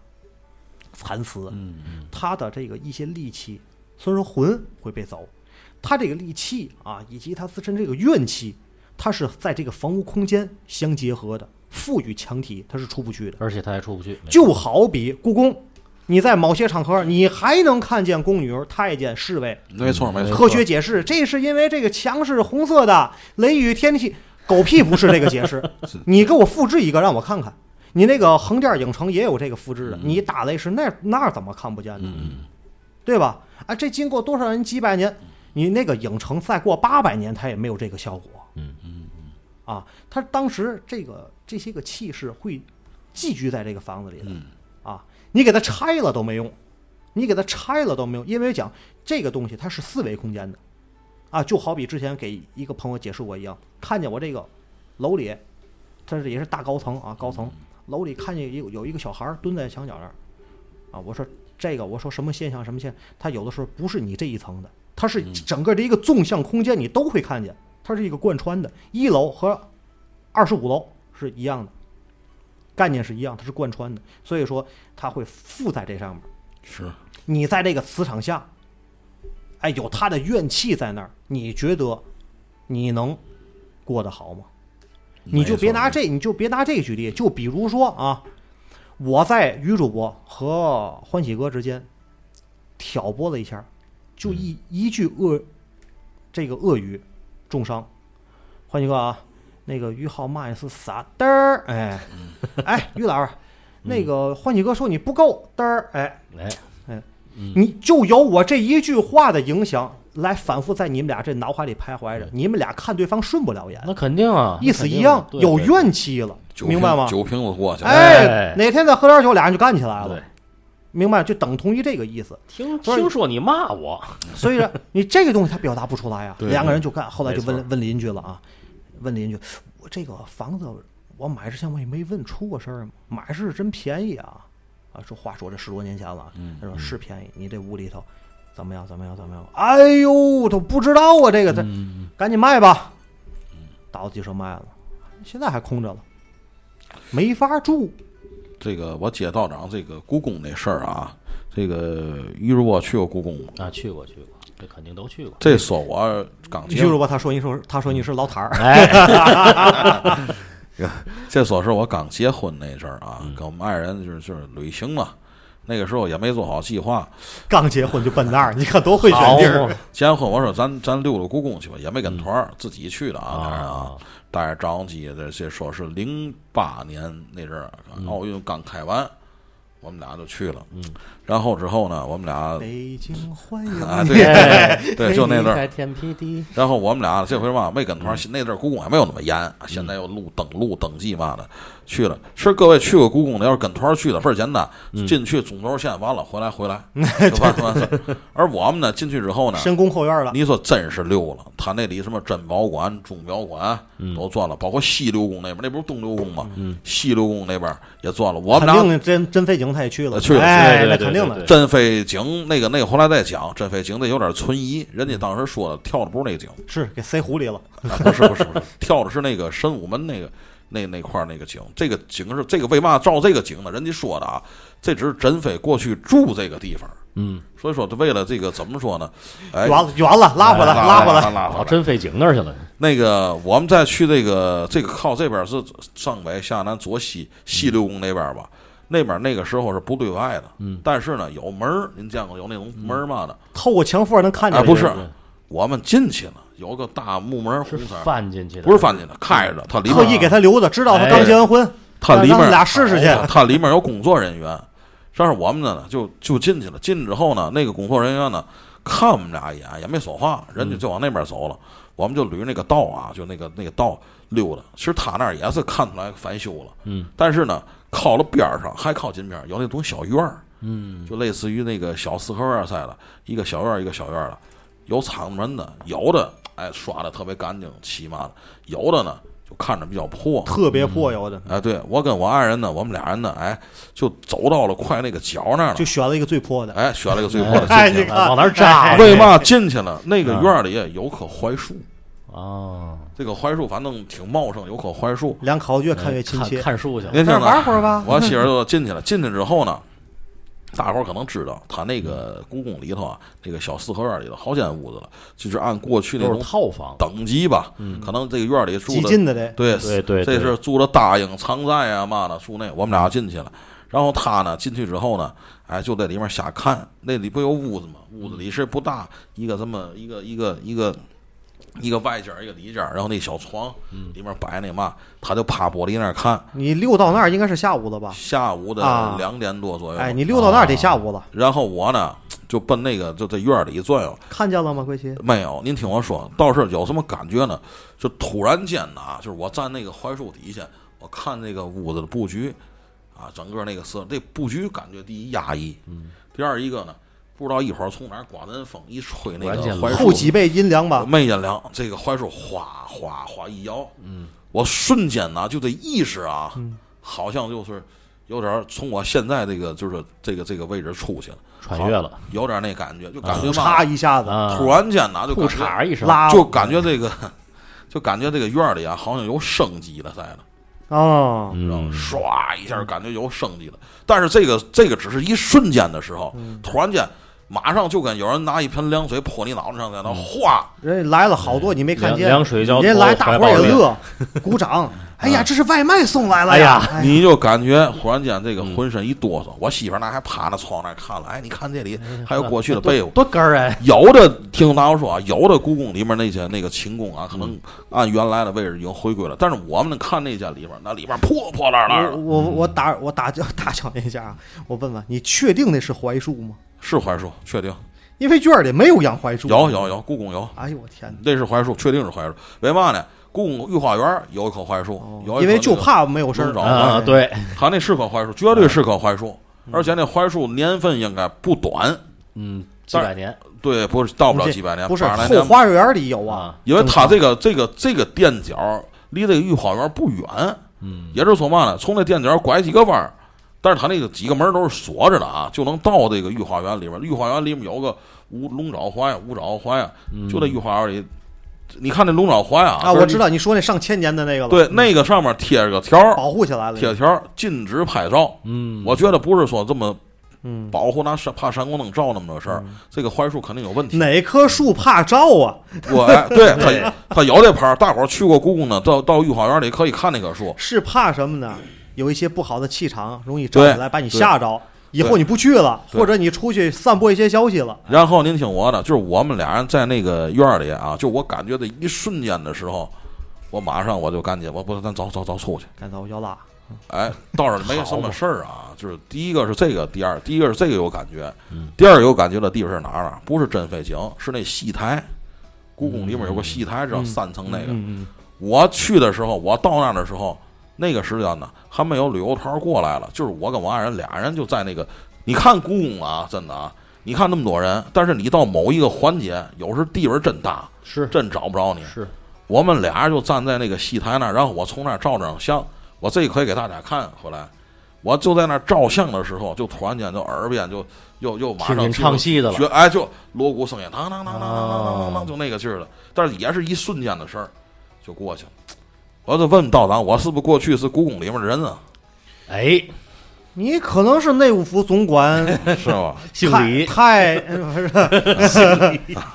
惨死，嗯嗯，他的这个一些戾气，虽然说魂会被走，它这个戾气啊，以及它自身这个怨气，它是在这个房屋空间相结合的，赋予墙体，它是出不去的。而且它还出不去，就好比故宫，你在某些场合，你还能看见宫女、太监、侍卫。没错没错，科学解释，这是因为这个墙是红色的，雷雨天气，狗屁不是这个解释。你给我复制一个让我看看。你那个横店影城也有这个复制的，你打雷是那那怎么看不见呢？嗯对吧？啊，这经过多少人几百年，你那个影城再过八百年，它也没有这个效果。嗯嗯啊，它当时这个这些个气势会寄居在这个房子里的。你给它拆了都没用，你给它拆了都没用，因为讲这个东西它是四维空间的，啊，就好比之前给一个朋友解释过一样，看见我这个楼里，它是也是大高层啊，高层楼里看见有有一个小孩儿蹲在墙角那儿，啊，我说这个我说什么现象什么现象，它有的时候不是你这一层的，它是整个的一个纵向空间你都会看见，它是一个贯穿的，一楼和二十五楼是一样的。概念是一样，它是贯穿的，所以说它会附在这上面。是你在这个磁场下，哎，有他的怨气在那儿，你觉得你能过得好吗？你就别拿这，你就别拿这个举例。就比如说啊，我在于主播和欢喜哥之间挑拨了一下，就一一句恶这个恶语重伤。欢喜哥啊，那个于浩骂你是傻嘚儿，哎 哎，于老师，那个欢喜哥说你不够嘚儿，哎。哎哎嗯你就有我这一句话的影响，来反复在你们俩这脑海里徘徊着，你们俩看对方顺不了眼，那肯定啊，意思一样，有怨气了，明白吗？酒瓶子过去了，哎哎，哪天再喝点酒，俩人就干起来了，，明白？就等同于这个意思。听听说你骂我，所以说，你这个东西他表达不出来啊。两个人就干，后来就问问邻居了啊，问邻居，我这个房子我买之前我也没问出过事儿吗？买是真便宜啊！啊，说话说这十多年前了，嗯他说是便宜，你这屋里头怎么样怎么样怎么样？哎呦，都不知道啊，这个他嗯，赶紧卖吧，倒几手卖了，现在还空着了，没法住。这个我接道长这个故宫那事儿啊，这个于主播去过故宫吗？啊，去过去过，这肯定都去过，这说我刚结于主播他说你说他说你是老摊儿，哎，这说是我刚结婚那阵儿啊，嗯跟我们爱人就是就是旅行嘛。那个时候也没做好计划，刚结婚就奔那儿，你看多会选地儿。结完婚我说咱咱溜溜故宫去吧，也没跟团儿，自己去的啊，当然啊啊，，带着照相机，这这说是零八年那阵儿奥运刚开完，我们俩就去了。嗯，然后之后呢，我们俩北京欢迎对 就那阵儿。天辟地，然后我们俩这回嘛没跟团儿，那阵儿故宫还没有那么严，嗯。现在又录登录登记嘛的，去了。是各位去过故宫的，要是跟团儿去的倍儿简单，嗯。进去中轴线完了回来回来。就完完事儿。而我们呢进去之后呢，深宫后院了。你说真是溜了，他那里什么珍宝馆、钟表馆嗯。都转了，包括西六宫那边，那不是东六宫吗？西六宫那边也转了。我们肯俩定真真飞井他也去了，去了。哎，对对对那肯定的。对。真飞井那个那个后来再讲，真飞井那有点存疑，人家当时说的跳的不是那个井，是给塞湖里了，啊不是不是不是，跳的是那个神武门那个那那块儿那个井。这个井是这个为嘛照这个井呢？人家说的啊，这只是真飞过去住这个地方，嗯，所以说为了这个怎么说呢？哎，远了远了，拉回来，拉拉回来。拉回来。跑真飞井那儿去了，那个我们再去这个这个靠这边是上北下南左西西六宫那边吧，那边那个时候是不对外的，嗯，但是呢有门儿，您见过有那种门儿嘛的？透过墙缝能看见哎，不是我们进去了，有个大木门儿红色儿，翻进去的，不是翻进的，开着的，它里特意给他留的，知道他刚结完婚，他里面让他俩试试去。他里面有工作人员，但是我们呢就就进去了，进去之后呢，那个工作人员呢看我们俩一眼也没说话，人家就往那边走了，我们就捋那个道啊，就那个那个道溜达。其实他那儿也是看出来翻修了，嗯，但是呢，靠了边儿上还靠近边儿有那种小院儿，嗯，就类似于那个小四合院儿似的，一个小院儿一个小院儿的，有敞门的，有的哎刷的特别干净，起码的，有的呢就看着比较破，特别破有的，哎，对我跟我爱人呢，我们俩人呢，哎，就走到了快那个角那儿了就，选了一个最破的。哎，选了一个最破的哎，你进去了。看，往哪儿扎为嘛进去了？那个院儿里有棵槐树，啊？这个槐树反正挺茂盛，有棵槐树。两口子越看越亲切。看看树去了，您听玩，会儿吧。我媳妇儿就进去了。进去之后呢，大伙儿可能知道，他那个故宫里头啊，那个小四合院里头好间屋子了，就是按过去那种套房，等级吧，可能这个院儿里住的对对对对这是住的大英藏寨啊嘛的，住那我们俩进去了。然后他呢进去之后呢，哎，就在里面瞎看。那里不有屋子吗？屋子里是不大，一个这么一个一个一个一个外间儿一个里间儿，然后那小床里面摆那嘛，他就趴玻璃那儿看。你溜到那儿应该是下午了吧？下午的啊两点多左右，哎，你溜到那儿得下午了，然后我呢就奔那个就在院儿里转悠，看见了吗？桂奇，没有，您听我说，倒是有什么感觉呢？就突然间的啊，就是我站那个槐树底下，我看那个屋子的布局，啊，整个那个色，这布局感觉第一压抑，嗯，第二一个呢，不知道一会儿从哪儿刮阵风一吹那个槐树，后脊背阴凉吧？没阴凉，这个槐树哗哗哗一摇，嗯，我瞬间呢就这意识啊，好像就是有点从我现在这个就是这个这个位置出去了，穿越了。有点那感觉，就感觉呼嘛一下子。啊，突然间呢就裤感觉衩一声，拉就感觉这个，就感觉这个院里啊，好像有生机了似的，啊，知道吗嗯，唰一下感觉有生机了。但是这个这个只是一瞬间的时候，突然间马上就跟有人拿一盆凉水泼你脑袋上，在那哗，人家来了好多，你没看见？凉水浇头人家来，大伙儿也乐，鼓掌。哎呀，这是外卖送来了哎呀哎你就感觉忽然间这个浑身一哆嗦。我媳妇儿那还趴那窗那儿看了，哎，你看这里还有过去的 被窝。多哏儿哎，有的听大伙说啊，有的故宫里面那些那个寝宫啊，可能按原来的位置已经回归了，但是我们看那间里面，那里边破破烂烂，我我我打我打搅打搅一下啊，我问问你，确定那是槐树吗？是槐树，确定因为院儿里没有养槐树。有有有，故宫有。哎呦我天哪！那是槐树，确定是槐树。为嘛呢？故宫御花园有一棵槐树，有哦因为就怕没有事儿龙爪啊，对，它那是棵槐树，绝对是棵槐树，而且那槐树年份应该不短，嗯，几百年对，不是到不了几百年，不是后花园里有啊啊，因为它这个这个这个垫脚离这个御花园不远，嗯，也就是说嘛呢，从那垫脚拐几个弯儿，但是它那个几个门都是锁着的啊，就能到这个御花园里边。御花园里面有个五龙爪槐、五爪槐啊，就在御花园里。你看那龙爪槐啊，啊，我知道你说那上千年的那个了，对，那个上面贴着个条儿，保护起来了。贴条儿禁止拍照。嗯，我觉得不是说这么嗯，保护拿闪怕闪光灯照那么多事儿，这个槐树肯定有问题。哪棵树怕照啊？我哎，对 他他有这牌儿，大伙儿去过故宫呢，到到御花园里可以看那棵树。是怕什么呢？有一些不好的气场容易照起来，把你吓着。以后你不去了，或者你出去散播一些消息了，然后您听我的，就是我们俩人在那个院儿里啊，就我感觉的一瞬间的时候，我马上我就赶紧，我不是咱走走走出去。赶走要拉，哎，倒是没什么事儿啊，就是第一个是这个，第二，第一个是这个有感觉，嗯。第二个有感觉的地方是哪儿啊？不是真飞井，是那戏台，故宫里面有个戏台，知道嗯。三层那个。嗯。我去的时候，我到那儿的时候，那个时间呢，还没有旅游团过来了，就是我跟王爱人俩人就在那个，你看故宫啊，真的啊，你看那么多人，但是你到某一个环节，有时地位真大，是真找不着你。是，我们俩人就站在那个戏台那儿，然后我从那儿照张相，我这可以给大家看后来。我就在那儿照相的时候，就突然间就耳边就又又马上唱戏的了，哎，就锣鼓声音，当当当当当当当，就那个劲儿了。但是也是一瞬间的事儿，就过去了。我就问道长，我是不是过去是故宫里面的人啊？哎，你可能是内务府总管，是吧？姓李，太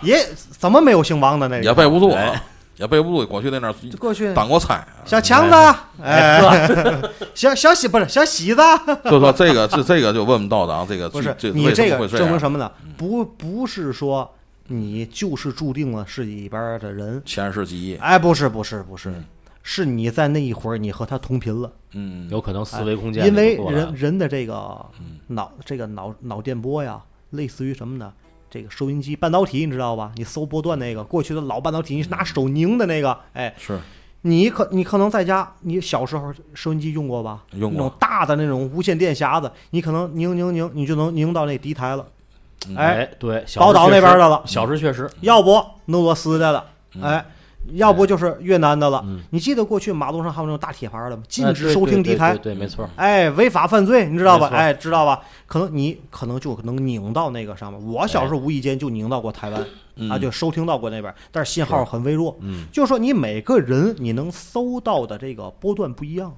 也怎么没有姓王的那个？也背不住啊。哎，也背不住。过去那那儿就过去。当过差，小强子，哎，小小喜不是小喜子，就说这个这这个就问问道长，这个不是你这个？证明什么呢？不不是说你就是注定了是里边的人，前世记忆，哎，不是不是不是。嗯，是你在那一会儿你和他同频了，嗯，有可能思维空间因为人人的这个嗯。脑这个脑脑电波呀，类似于什么呢？这个收音机半导体你知道吧？你搜波段那个过去的老半导体，你是拿手拧的那个，哎，是。你可你可能在家，你小时候收音机用过吧？用过那种大的那种无线电匣子，你可能拧拧拧，你就能拧到那敌台了。嗯。哎，哎，对，小宝岛那边的了。小时确实，要不俄罗斯的了，哎，要不就是越南的了。嗯你记得过去马路上还有那种大铁牌的吗？禁止收听敌台对对对，对，没错，哎，违法犯罪，你知道吧？哎，知道吧？可能你可能就能拧到那个上面。我小时候无意间就拧到过台湾，嗯啊，就收听到过那边，但是信号很微弱。嗯，就是说，你每个人你能搜到的这个波段不一样。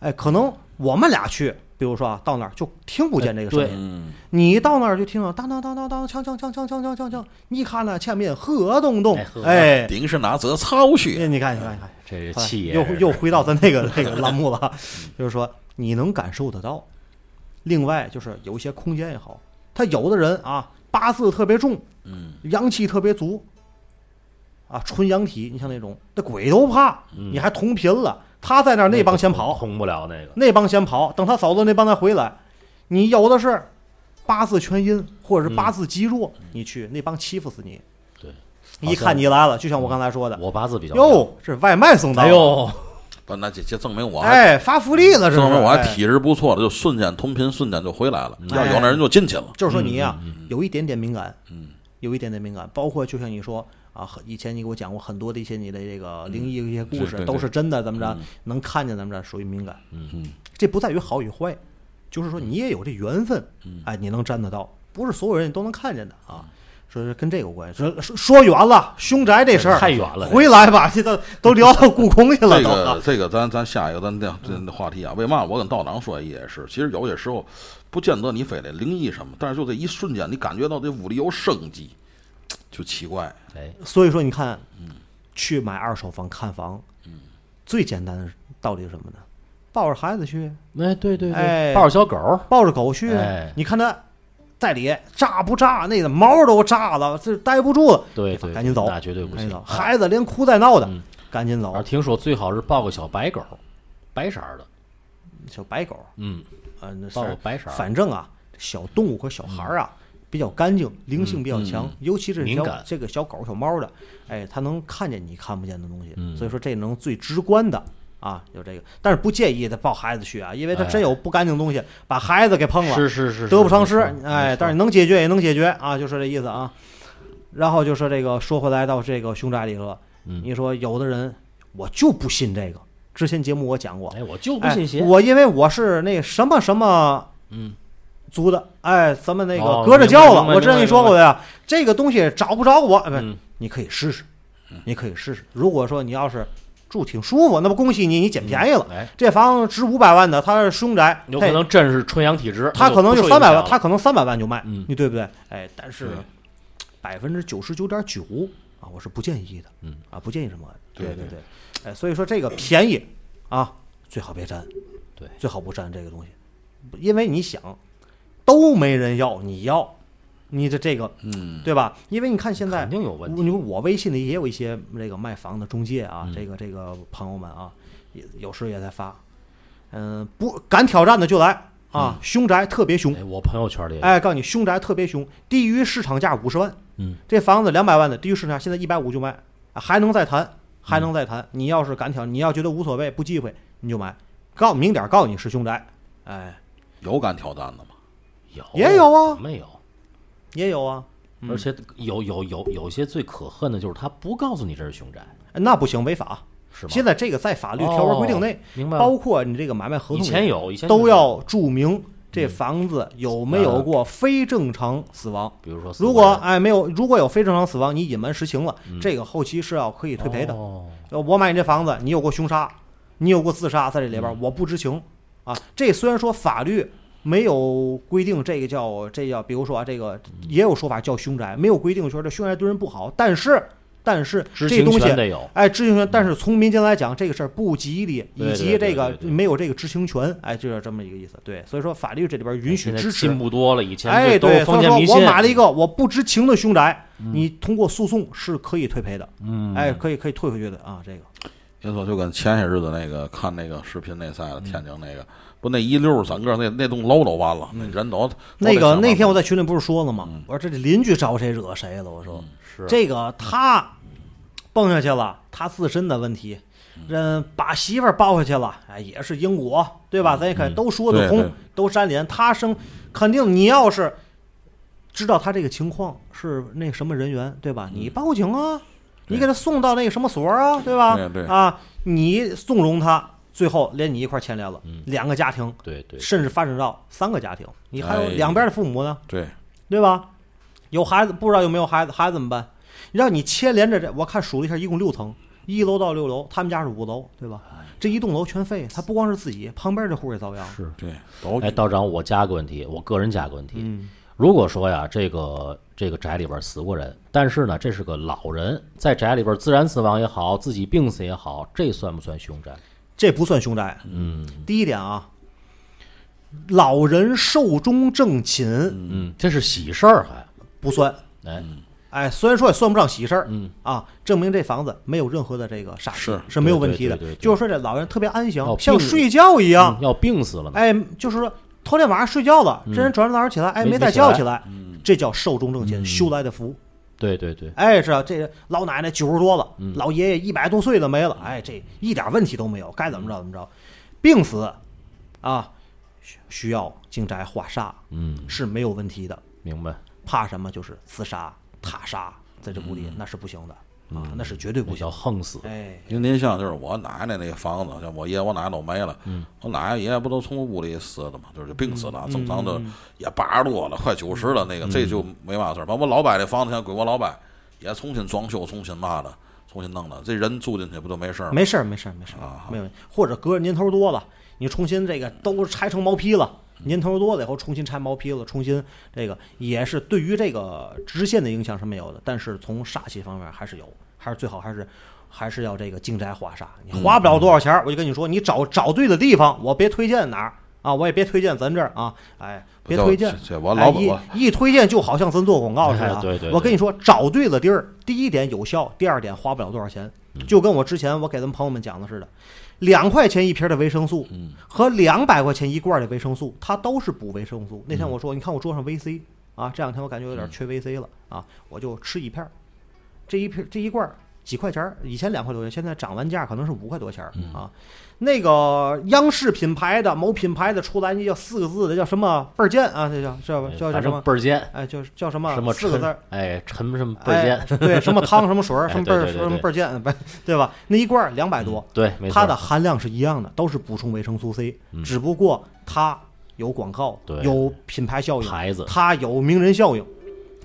哎，可能我们俩去，比如说啊，到那儿就听不见这个声对音，嗯，你到那儿就听到当当当当当，锵锵锵锵锵锵锵锵，你看那前面河东东哎，呵哎，顶是哪则曹虚？你看你看你看，这是气又又回到咱那个那个栏目了，就是说你能感受得到。另外就是有一些空间也好，他有的人啊八字特别重，嗯，阳气特别足，啊纯阳体，你像那种那鬼都怕，嗯。你还同频了，他在那儿那帮先跑，哄不了那个，那帮先跑，等他嫂子那帮再回来，你有的是八字全阴或者是八字极弱，你去那帮欺负死你。对，一看你来了，就像我刚才说的，我八字比较哟，这外卖送到了，哎呦，不，那这这证明我哎，发福利了？证明我还哎。体质不错的，就瞬间同频，瞬间就回来了。要哎有那人就进去了。就是说你呀、嗯。有一点点敏感，嗯，有一点点敏感，包括就像你说啊，很以前你给我讲过很多的一些你的这个灵异的一些故事，都是真的，怎么着嗯能看见怎么着，属于敏感。嗯这不在于好与坏，就是说你也有这缘分，嗯哎，你能沾得到，不是所有人都能看见的啊。说是跟这个有关系，说说说远了，凶宅这事儿太远了，回来吧，这都都聊到故宫去了，这个这个咱咱下一个咱这这这话题啊，为嘛我跟道长说也是，其实有些时候不见得你非得灵异什么，但是就这一瞬间，你感觉到这屋里有生机，就奇怪。哎，所以说，你看，去买二手房看房，最简单的道理是什么呢？抱着孩子去，哎，对对哎。对，抱着小狗，抱着狗去，哎。你看他在里炸不炸？那个毛都炸了，这待不住了，对对，赶紧走。那绝对不行。孩子连哭带闹的嗯，赶紧走。听说最好是抱个小白狗，白色儿的，小白狗，嗯，嗯，那抱个是，白色儿，反正啊，小动物和小孩儿啊。比较干净，灵性比较强，嗯尤其是小这个小狗、小猫的，哎，它能看见你看不见的东西，嗯。所以说这能最直观的啊，有这个，但是不建议他抱孩子去啊，因为他哎。真有不干净东西把孩子给碰了，是是是，得不偿失，哎，但是能解决也能解决啊，就是这意思啊。然后就说这个说回来到这个凶宅里了，嗯。你说有的人我就不信这个，之前节目我讲过，哎，我就不哎信邪，我因为我是那什么什么嗯，族的，哎，咱们那哦个隔着教了，我之前跟你说过的呀，这个东西找不着我，哎不，嗯你可以试试，你可以试试。如果说你要是住挺舒服，那么恭喜你，你捡便宜了。哎，这房子值五百万的，它是凶宅，有可能真是纯阳体质，他可能就就三百万，他他可能三百万就卖，嗯你对不对？哎，但是百分之九十九点九啊，我是不建议的，嗯啊，不建议什么干。对对对，哎，所以说这个便宜啊，最好别沾，对，最好不沾这个东西，因为你想，都没人要，你要，你的这个嗯，对吧？因为你看现在肯定有问题。我你说我微信里也有一些这个卖房的中介啊，嗯这个这个朋友们啊，也有时也在发，嗯、不敢挑战的就来啊，凶宅特别凶，哎，我朋友圈里哎，告诉你凶宅特别凶，低于市场价五十万，嗯，这房子两百万的，低于市场价现在一百五就卖，啊还能再谈，还能再谈。你要是敢挑，你要觉得无所谓不忌讳，你就买，告明点儿告诉你是凶宅，哎，有敢挑战的吗？有也有啊没有？也有啊，嗯而且有有有有些最可恨的就是他不告诉你这是凶宅，那不行，违法。是吗？现在这个在法律条文规定内，哦明白包括你这个买卖合同以前有，以前都，要注明这房子有没有过非正常死亡。比如说如果哎没有，如果有非正常死亡，你隐瞒实情了，这个后期是要可以退赔的。我买你这房子，你有过凶杀，你有过自杀在这里边儿，我不知情啊。这虽然说法律没有规定这个叫这叫，比如说啊，这个也有说法叫凶宅，没有规定说这凶宅对人不好，但是但是这东西权得有，哎，知情权，但是从民间来讲，这个事儿不吉利，以及这个没有这个知情权，哎，就是这么一个意思。对，所以说法律这里边允许支持进。步多了，以前哎，对，所以说。我买了一个我不知情的凶宅，你通过诉讼是可以退赔的，嗯，哎，可以可以退回去的啊，这个。别说就跟前些日子那个看那个视频那赛的天津那个，不那一溜儿整个那那栋楼都完了，那人都那个那天我在在群里不是说了吗？我说这邻居招谁惹谁了？我说是这个他蹦下去了，他自身的问题，人把媳妇儿抱下去了，哎，也是因果，对吧？咱也看都说得通对对，都粘连。他生肯定你要是知道他这个情况是那什么人员，对吧？你报警啊，你给他送到那个什么所啊，对吧？啊，你纵容他，最后连你一块牵连了，两个家庭。对对，甚至发展到三个家庭，你还有哎两边的父母呢，对，对吧？有孩子不知道有没有孩子，孩子怎么办？让你牵连着这，我看数了一下，一共六层，一楼到六楼，他们家是五楼，对吧？这一栋楼全废，他不光是自己，旁边这户也遭殃。是。对，都哎，道长，我加个问题，我个人加个问题。嗯，如果说呀，这个这个宅里边死过人，但是呢，这是个老人，在宅里边自然死亡也好，自己病死也好，这算不算凶宅？这不算凶宅。嗯第一点啊，老人寿终正寝。嗯，这是喜事儿还。不算。哎，哎，虽然说也算不上喜事儿，嗯。啊，证明这房子没有任何的这个煞气是。是没有问题的。就是说这老人特别安详像睡觉一样。嗯，要病死了呢。哎，就是说头天晚上睡觉了，这人转天早上起来，哎，没没再没起来。叫起来，这叫寿终正寝，嗯。修来的福。对对对，哎，是啊，这老奶奶九十多了，嗯。老爷爷一百多岁了没了，哎，这一点问题都没有，该怎么着怎么着。病死啊，需需要进宅化煞嗯，是没有问题的，明白。怕什么？就是自杀、他杀，在这屋里那是不行的啊，那是绝对不行。横死。哎，因为您像就是我奶奶那个房子，像我爷我奶奶都没了，嗯我奶奶爷爷不都从屋里死的嘛，就是病死的，嗯正常的也八十多了，快九十了，那个这就没嘛事儿。把我老伯那房子现在归我老伯，也重新装修，重新嘛的，重新弄的，这人住进去不就没事儿吗？没事儿，没事儿，没事儿啊，没有。或者隔着年头多了，你重新这个都拆成毛坯了，年头多了以后重新拆毛坯了，重新这个也是对于这个直线的影响是没有的，但是从煞气方面还是有，还是最好还是还是要这个净宅化煞。你花不了多少钱儿，我就跟你说，你找找对的地方，我别推荐哪儿啊，我也别推荐咱这儿啊，哎，别推荐。我哎一老我一推荐就好像咱做广告似的 对对对我跟你说，找对了地儿，第一点有效，第二点花不了多少钱。嗯就跟我之前我给咱们朋友们讲的似的，两块钱一瓶的维生素嗯和两百块钱一罐的维生素，它都是补维生素。那嗯天我说，你看我桌上 VC 啊，这两天我感觉有点缺 VC 了啊，我就吃一片儿，这一片这一罐儿几块钱儿，以前两块多钱，现在涨完价可能是五块多钱儿嗯啊。那个央视品牌的某品牌的出来，那叫四个字的，叫什么倍儿健啊？那叫叫叫叫什么？倍儿尖，哎，叫叫什么？什么四个字儿？哎，陈什么倍儿尖哎，，对，什么汤什么水 什么倍儿什么倍儿健，不对吧？那一罐儿两百多，对，没错。它的含量是一样的，都是补充维生素 C，嗯只不过它有广告对，有品牌效应，牌子它有名人效应，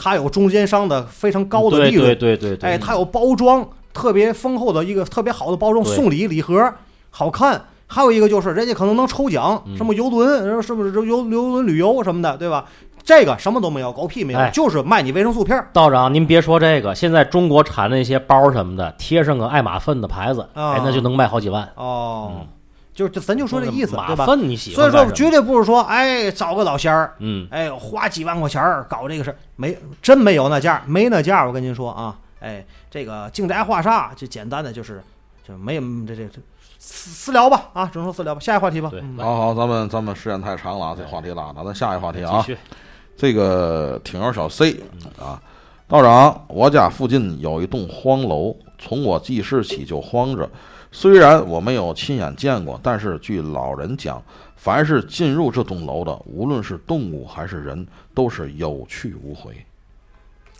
它有中间商的非常高的利润，对对对哎，它有包装特别丰厚的一个特别好的包装，送礼礼盒好看。还有一个就是人家可能能抽奖，嗯什么游轮，是不是游游轮旅游什么的，对吧？这个什么都没有，狗屁没有，哎就是卖你维生素片道长，您别说这个，现在中国产的那些包什么的，贴上个爱马粪的牌子，啊哎，那就能卖好几万。哦。就是就咱就说这意思，马对吧？粪你喜所以说绝对不是说哎找个老仙儿，嗯，哎花几万块钱儿搞这个事儿，没真没有那价，没那价，我跟您说啊，哎这个净宅画煞，就简单的就是就没这这这私私聊吧啊，只能说私聊吧。下一个话题吧，对嗯好好，咱们咱们时间太长了啊，这话题拉了，咱下一个话题啊这个听友小 C 啊，道长，我家附近有一栋荒楼，从我记事起就荒着。虽然我没有亲眼见过，但是据老人讲，凡是进入这栋楼的，无论是动物还是人，都是有去无回。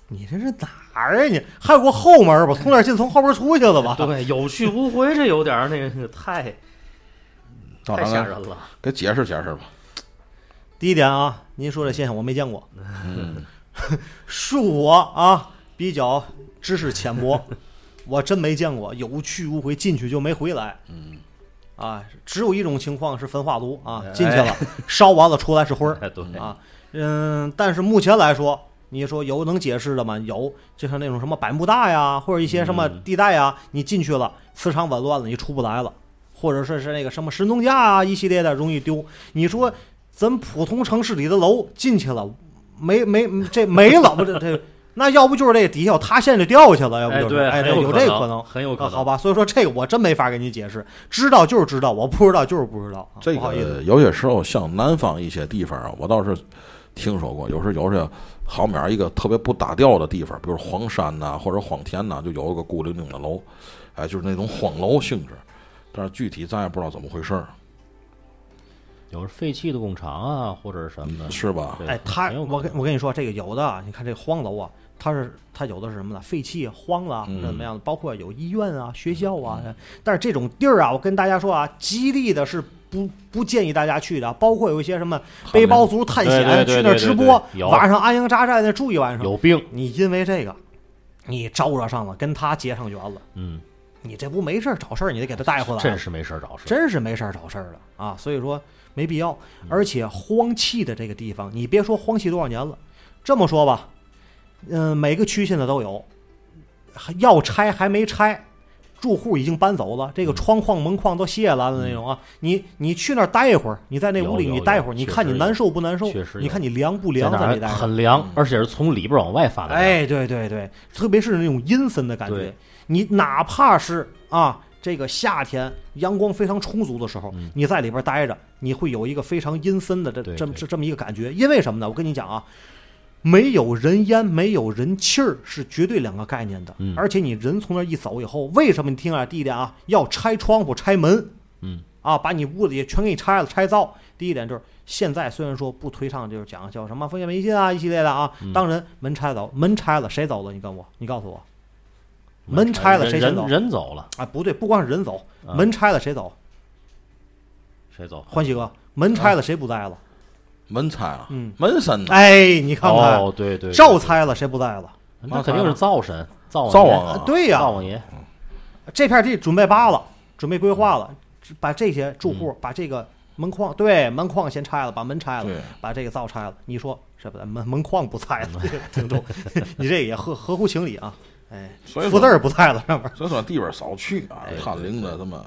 你这是哪儿啊你？还有个后门吧？从哪儿进？从后边出去了吧？对，有去无回，这有点儿那个那个太太吓人了。给解释解释吧。第一点啊，您说这现象我没见过，嗯，恕我啊比较知识浅薄，我真没见过有去无回，进去就没回来。嗯，啊，只有一种情况是焚化炉啊，哎进去了，烧完了出来是灰儿哎，对，啊。嗯，但是目前来说，你说有能解释的吗？有，就像那种什么百慕大呀，或者一些什么嗯地带呀，你进去了，磁场紊乱了，你出不来了，或者说是那个什么神农架啊，一系列的容易丢。你说咱普通城市里的楼进去了，没没这没了，不这这。那要不就是这底下有塌陷就掉下去了，要不就是哎，有这个可能。很有可能。啊好吧，所以说这个我真没法给你解释，知道就是知道，我不知道就是不知道，啊这。个有些时候像南方一些地方啊，我倒是听说过，有时有些好面儿一个特别不搭调的地方，比如黄山呐、或者黄田呐、就有一个孤零零的楼，哎，就是那种荒楼性质，但是具体咱也不知道怎么回事儿，有废弃的工厂啊，或者是什么的，是吧？对哎，他我跟我跟你说，这个有的啊，你看这荒楼啊，它是它有的是什么呢？废弃荒了，嗯怎么样的？包括有医院啊、学校啊，但是这种地儿啊，我跟大家说啊，极力的是不不建议大家去的。包括有一些什么背包族探险去那儿直播晚上安营扎寨那住一晚上，有病。你因为这个，你招惹上了，跟他结上缘了，嗯，你这不没事儿找事儿，你得给他带回来。真是没事儿找事儿。真是没事儿找事儿的啊，所以说没必要。嗯而且荒弃的这个地方，你别说荒弃多少年了，这么说吧，嗯、每个区现在都有，还要拆还没拆，住户已经搬走了，嗯这个窗框门框都卸了那种啊。你你去那儿待一会儿，你在那屋里你待一会儿，你看你难受不难受确实？你看你凉不在凉？在里待。很凉嗯，而且是从里边往外发的凉。哎，对对对，特别是那种阴森的感觉对。你哪怕是啊，这个夏天阳光非常充足的时候，嗯你在里边待着，你会有一个非常阴森的这这么这这么一个感觉。因为什么呢？我跟你讲啊，没有人烟，没有人气儿，是绝对两个概念的。嗯而且你人从那儿一走以后，为什么你听啊？第一点啊，要拆窗户、拆门。嗯。啊，把你屋里全给你拆了，拆造。第一点就是，现在虽然说不推倡，就是讲叫什么封建迷信啊一系列的啊，嗯当然门拆走，门拆了谁走了？你跟我，你告诉我，门拆了谁先走人走了，啊，不对，不光是人走，啊门拆了谁走？谁走？欢喜哥，门拆了谁不在了？门拆了，嗯，门神呢？哎，你看看，哦，对对，对灶拆了谁不在了？那肯定是灶神，灶灶王啊，对呀、灶王爷。这片地准备扒了，准备规划了，把这些住户、把这个门框，对，门框先拆了，把门拆了，把这个灶拆了。你说是不是？门门框不拆了，听众，你这也合合乎情理啊。哎，所以说福字儿不在了，上面。所以说地方少去啊哎，探灵的什么，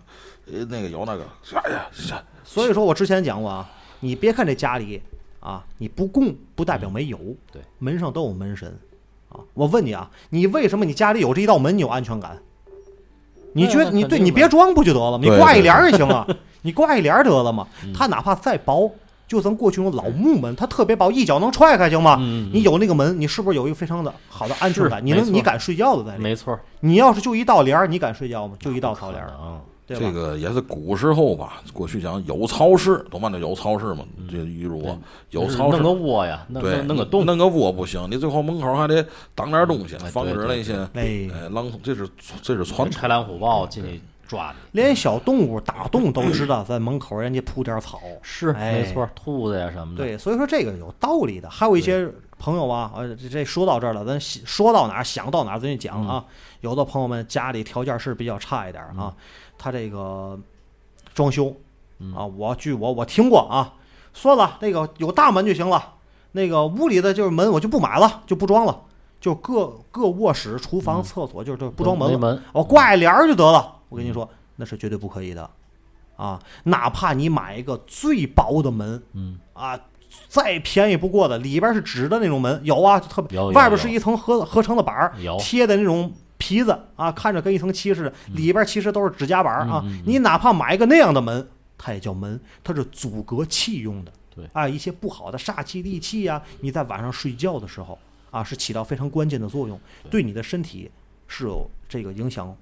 呃，那个有那个，哎呀，是所以说我之前讲过啊，你别看这家里啊，你不供不代表没有，对，门上都有门神啊。我问你啊，你为什么你家里有这一道门你有安全感？你觉得你对你别装不就得了吗？你挂一帘儿也行啊，你挂一帘儿得了嘛。嗯它哪怕再薄，就咱过去那种老木门，它特别薄，一脚能踹开，行吗？嗯，你有那个门，你是不是有一个非常的好的安全感？你能你敢睡觉的在里？没错，你要是就一道帘儿，你敢睡觉吗？就一道草帘儿，啊，对吧？这个也是古时候吧，过去讲有超市，懂吗？那有超市嘛，这鱼如啊，有超市就是弄个窝呀，弄对，弄弄个洞，弄个窝不行，你最后门口还得挡点东西哎，防止那些哎，哎狼，这是这是传统豺。狼虎豹进去抓你。连小动物打洞都知道在门口人家铺点草。是哎没错，兔子呀什么的。对，所以说这个有道理的。还有一些朋友啊，呃，这这说到这儿了，咱想说到哪儿想到哪儿，咱就讲啊。有的朋友们家里条件是比较差一点儿啊，他这个装修啊，我据我我听过啊，算了那个有大门就行了，那个屋里的就是门我就不买了，就不装了，就各各卧室、厨房、厕所就是就不装门了，没门，我挂一帘儿就得了。我跟你说，那是绝对不可以的。啊，哪怕你买一个最薄的门，嗯啊，再便宜不过的，里边是纸的那种门，有啊，特别外边是一层合合成的板儿有，贴的那种皮子啊，看着跟一层漆似的，里边其实都是指甲板儿啊。你哪怕买一个那样的门，它也叫门，它是阻隔气用的。对啊，一些不好的煞气、戾气啊，你在晚上睡觉的时候啊，是起到非常关键的作用，对你的身体是有这个影响，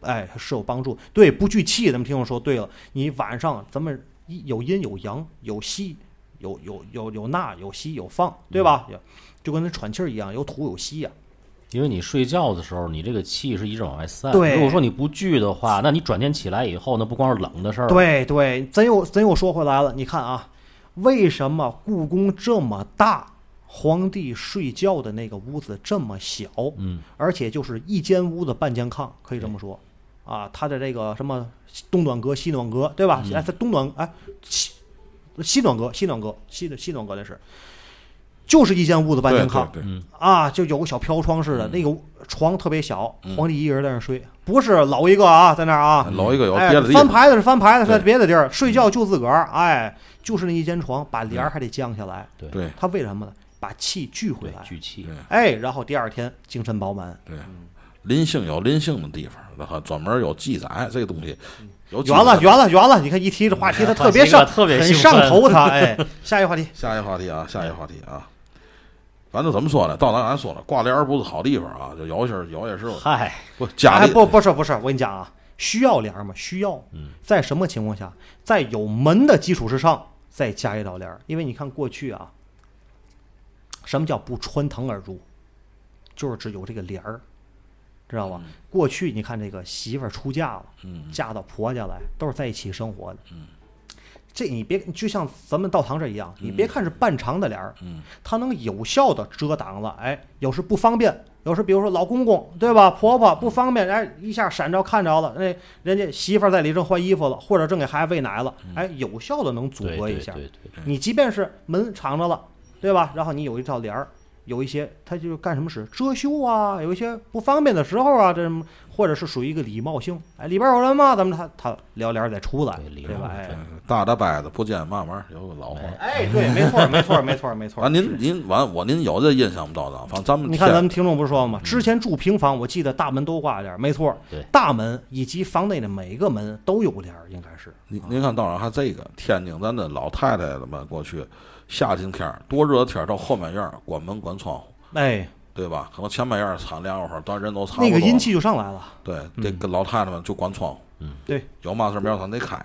哎，是有帮助。对，不聚气，咱们听我说对了，你晚上咱们一有阴有阳，有吸，有有有有纳，有吸有放，对吧？嗯就跟那喘气儿一样，有吐有吸呀、因为你睡觉的时候，你这个气是一直往外散。对如果说你不聚的话，那你转天起来以后，那不光是冷的事儿。，对对，咱又咱又说回来了，你看啊，为什么故宫这么大，皇帝睡觉的那个屋子这么小？嗯，而且就是一间屋子半间炕，可以这么说。啊，它的这个什么东暖阁、西暖阁，对吧？嗯。哎，它东暖哎西西暖阁、西暖阁、西的西暖阁那是，就是一间屋子半间炕啊，就有个小飘窗似的，那个床特别小，嗯。皇帝一个人在那儿睡，不是老一个啊，在那儿啊，搂一个有哎别的地方，翻牌子是翻牌子，在别的地儿睡觉就自个儿，哎，就是那一间床，把帘儿还得降下来，对。他为什么呢？把气聚回来，，聚气。哎，然后第二天精神饱满。对，临幸有林姓的地方，然后专门有记载这个东西，有记载圆了，圆了，圆了！你看一提这话题，他特别上，特别很上头，他 哎。下一个话题，下一个话题啊，下一个话题啊，反正怎么说呢？到哪俺说了，挂帘儿不是好地方啊，就有些有些时候嗨，不家里哎不不是不是，我跟你讲啊，需要帘儿吗？需要。嗯，在什么情况下？在有门的基础之上再加一道帘儿，因为你看过去啊，什么叫不穿堂而入？就是指有这个帘儿，知道吧？过去你看这个媳妇儿出嫁了，嗯嫁到婆家来，都是在一起生活的。这你别就像咱们道堂这一样，你别看是半长的帘儿，嗯它能有效的遮挡了。哎，有时不方便，有时比如说老公公对吧，婆婆不方便，哎，一下闪着看着了，那，人家媳妇儿在里正换衣服了，或者正给孩子喂奶了，哎，有效的能阻隔一下。对对，你即便是门敞着了，对吧？然后你有一道帘儿，有一些他就干什么使遮羞啊，有一些不方便的时候啊，这什么或者是属于一个礼貌性，哎，里边有人吗？咱们他他聊帘儿再出来，对对吧？貌哎嗯大大摆子不见慢慢有个老话。哎，对，没错，没错，没错，没错。啊，您您完我您有这印象不到的，反正咱们你看咱们听众不是说了吗？之前住平房，我记得大门都挂帘儿，没错，对大门以及房内的每个门都有帘儿，应该是。您您看，当然还这个天津咱的老太太们过去夏天天儿多热的天儿，到后半夜儿关门关窗户，哎，对吧？可能前半院儿敞凉快儿，但人都差不多。那个阴气就上来了。对，这个老太太们就关窗户。嗯，对，有嘛事儿没有咱得开。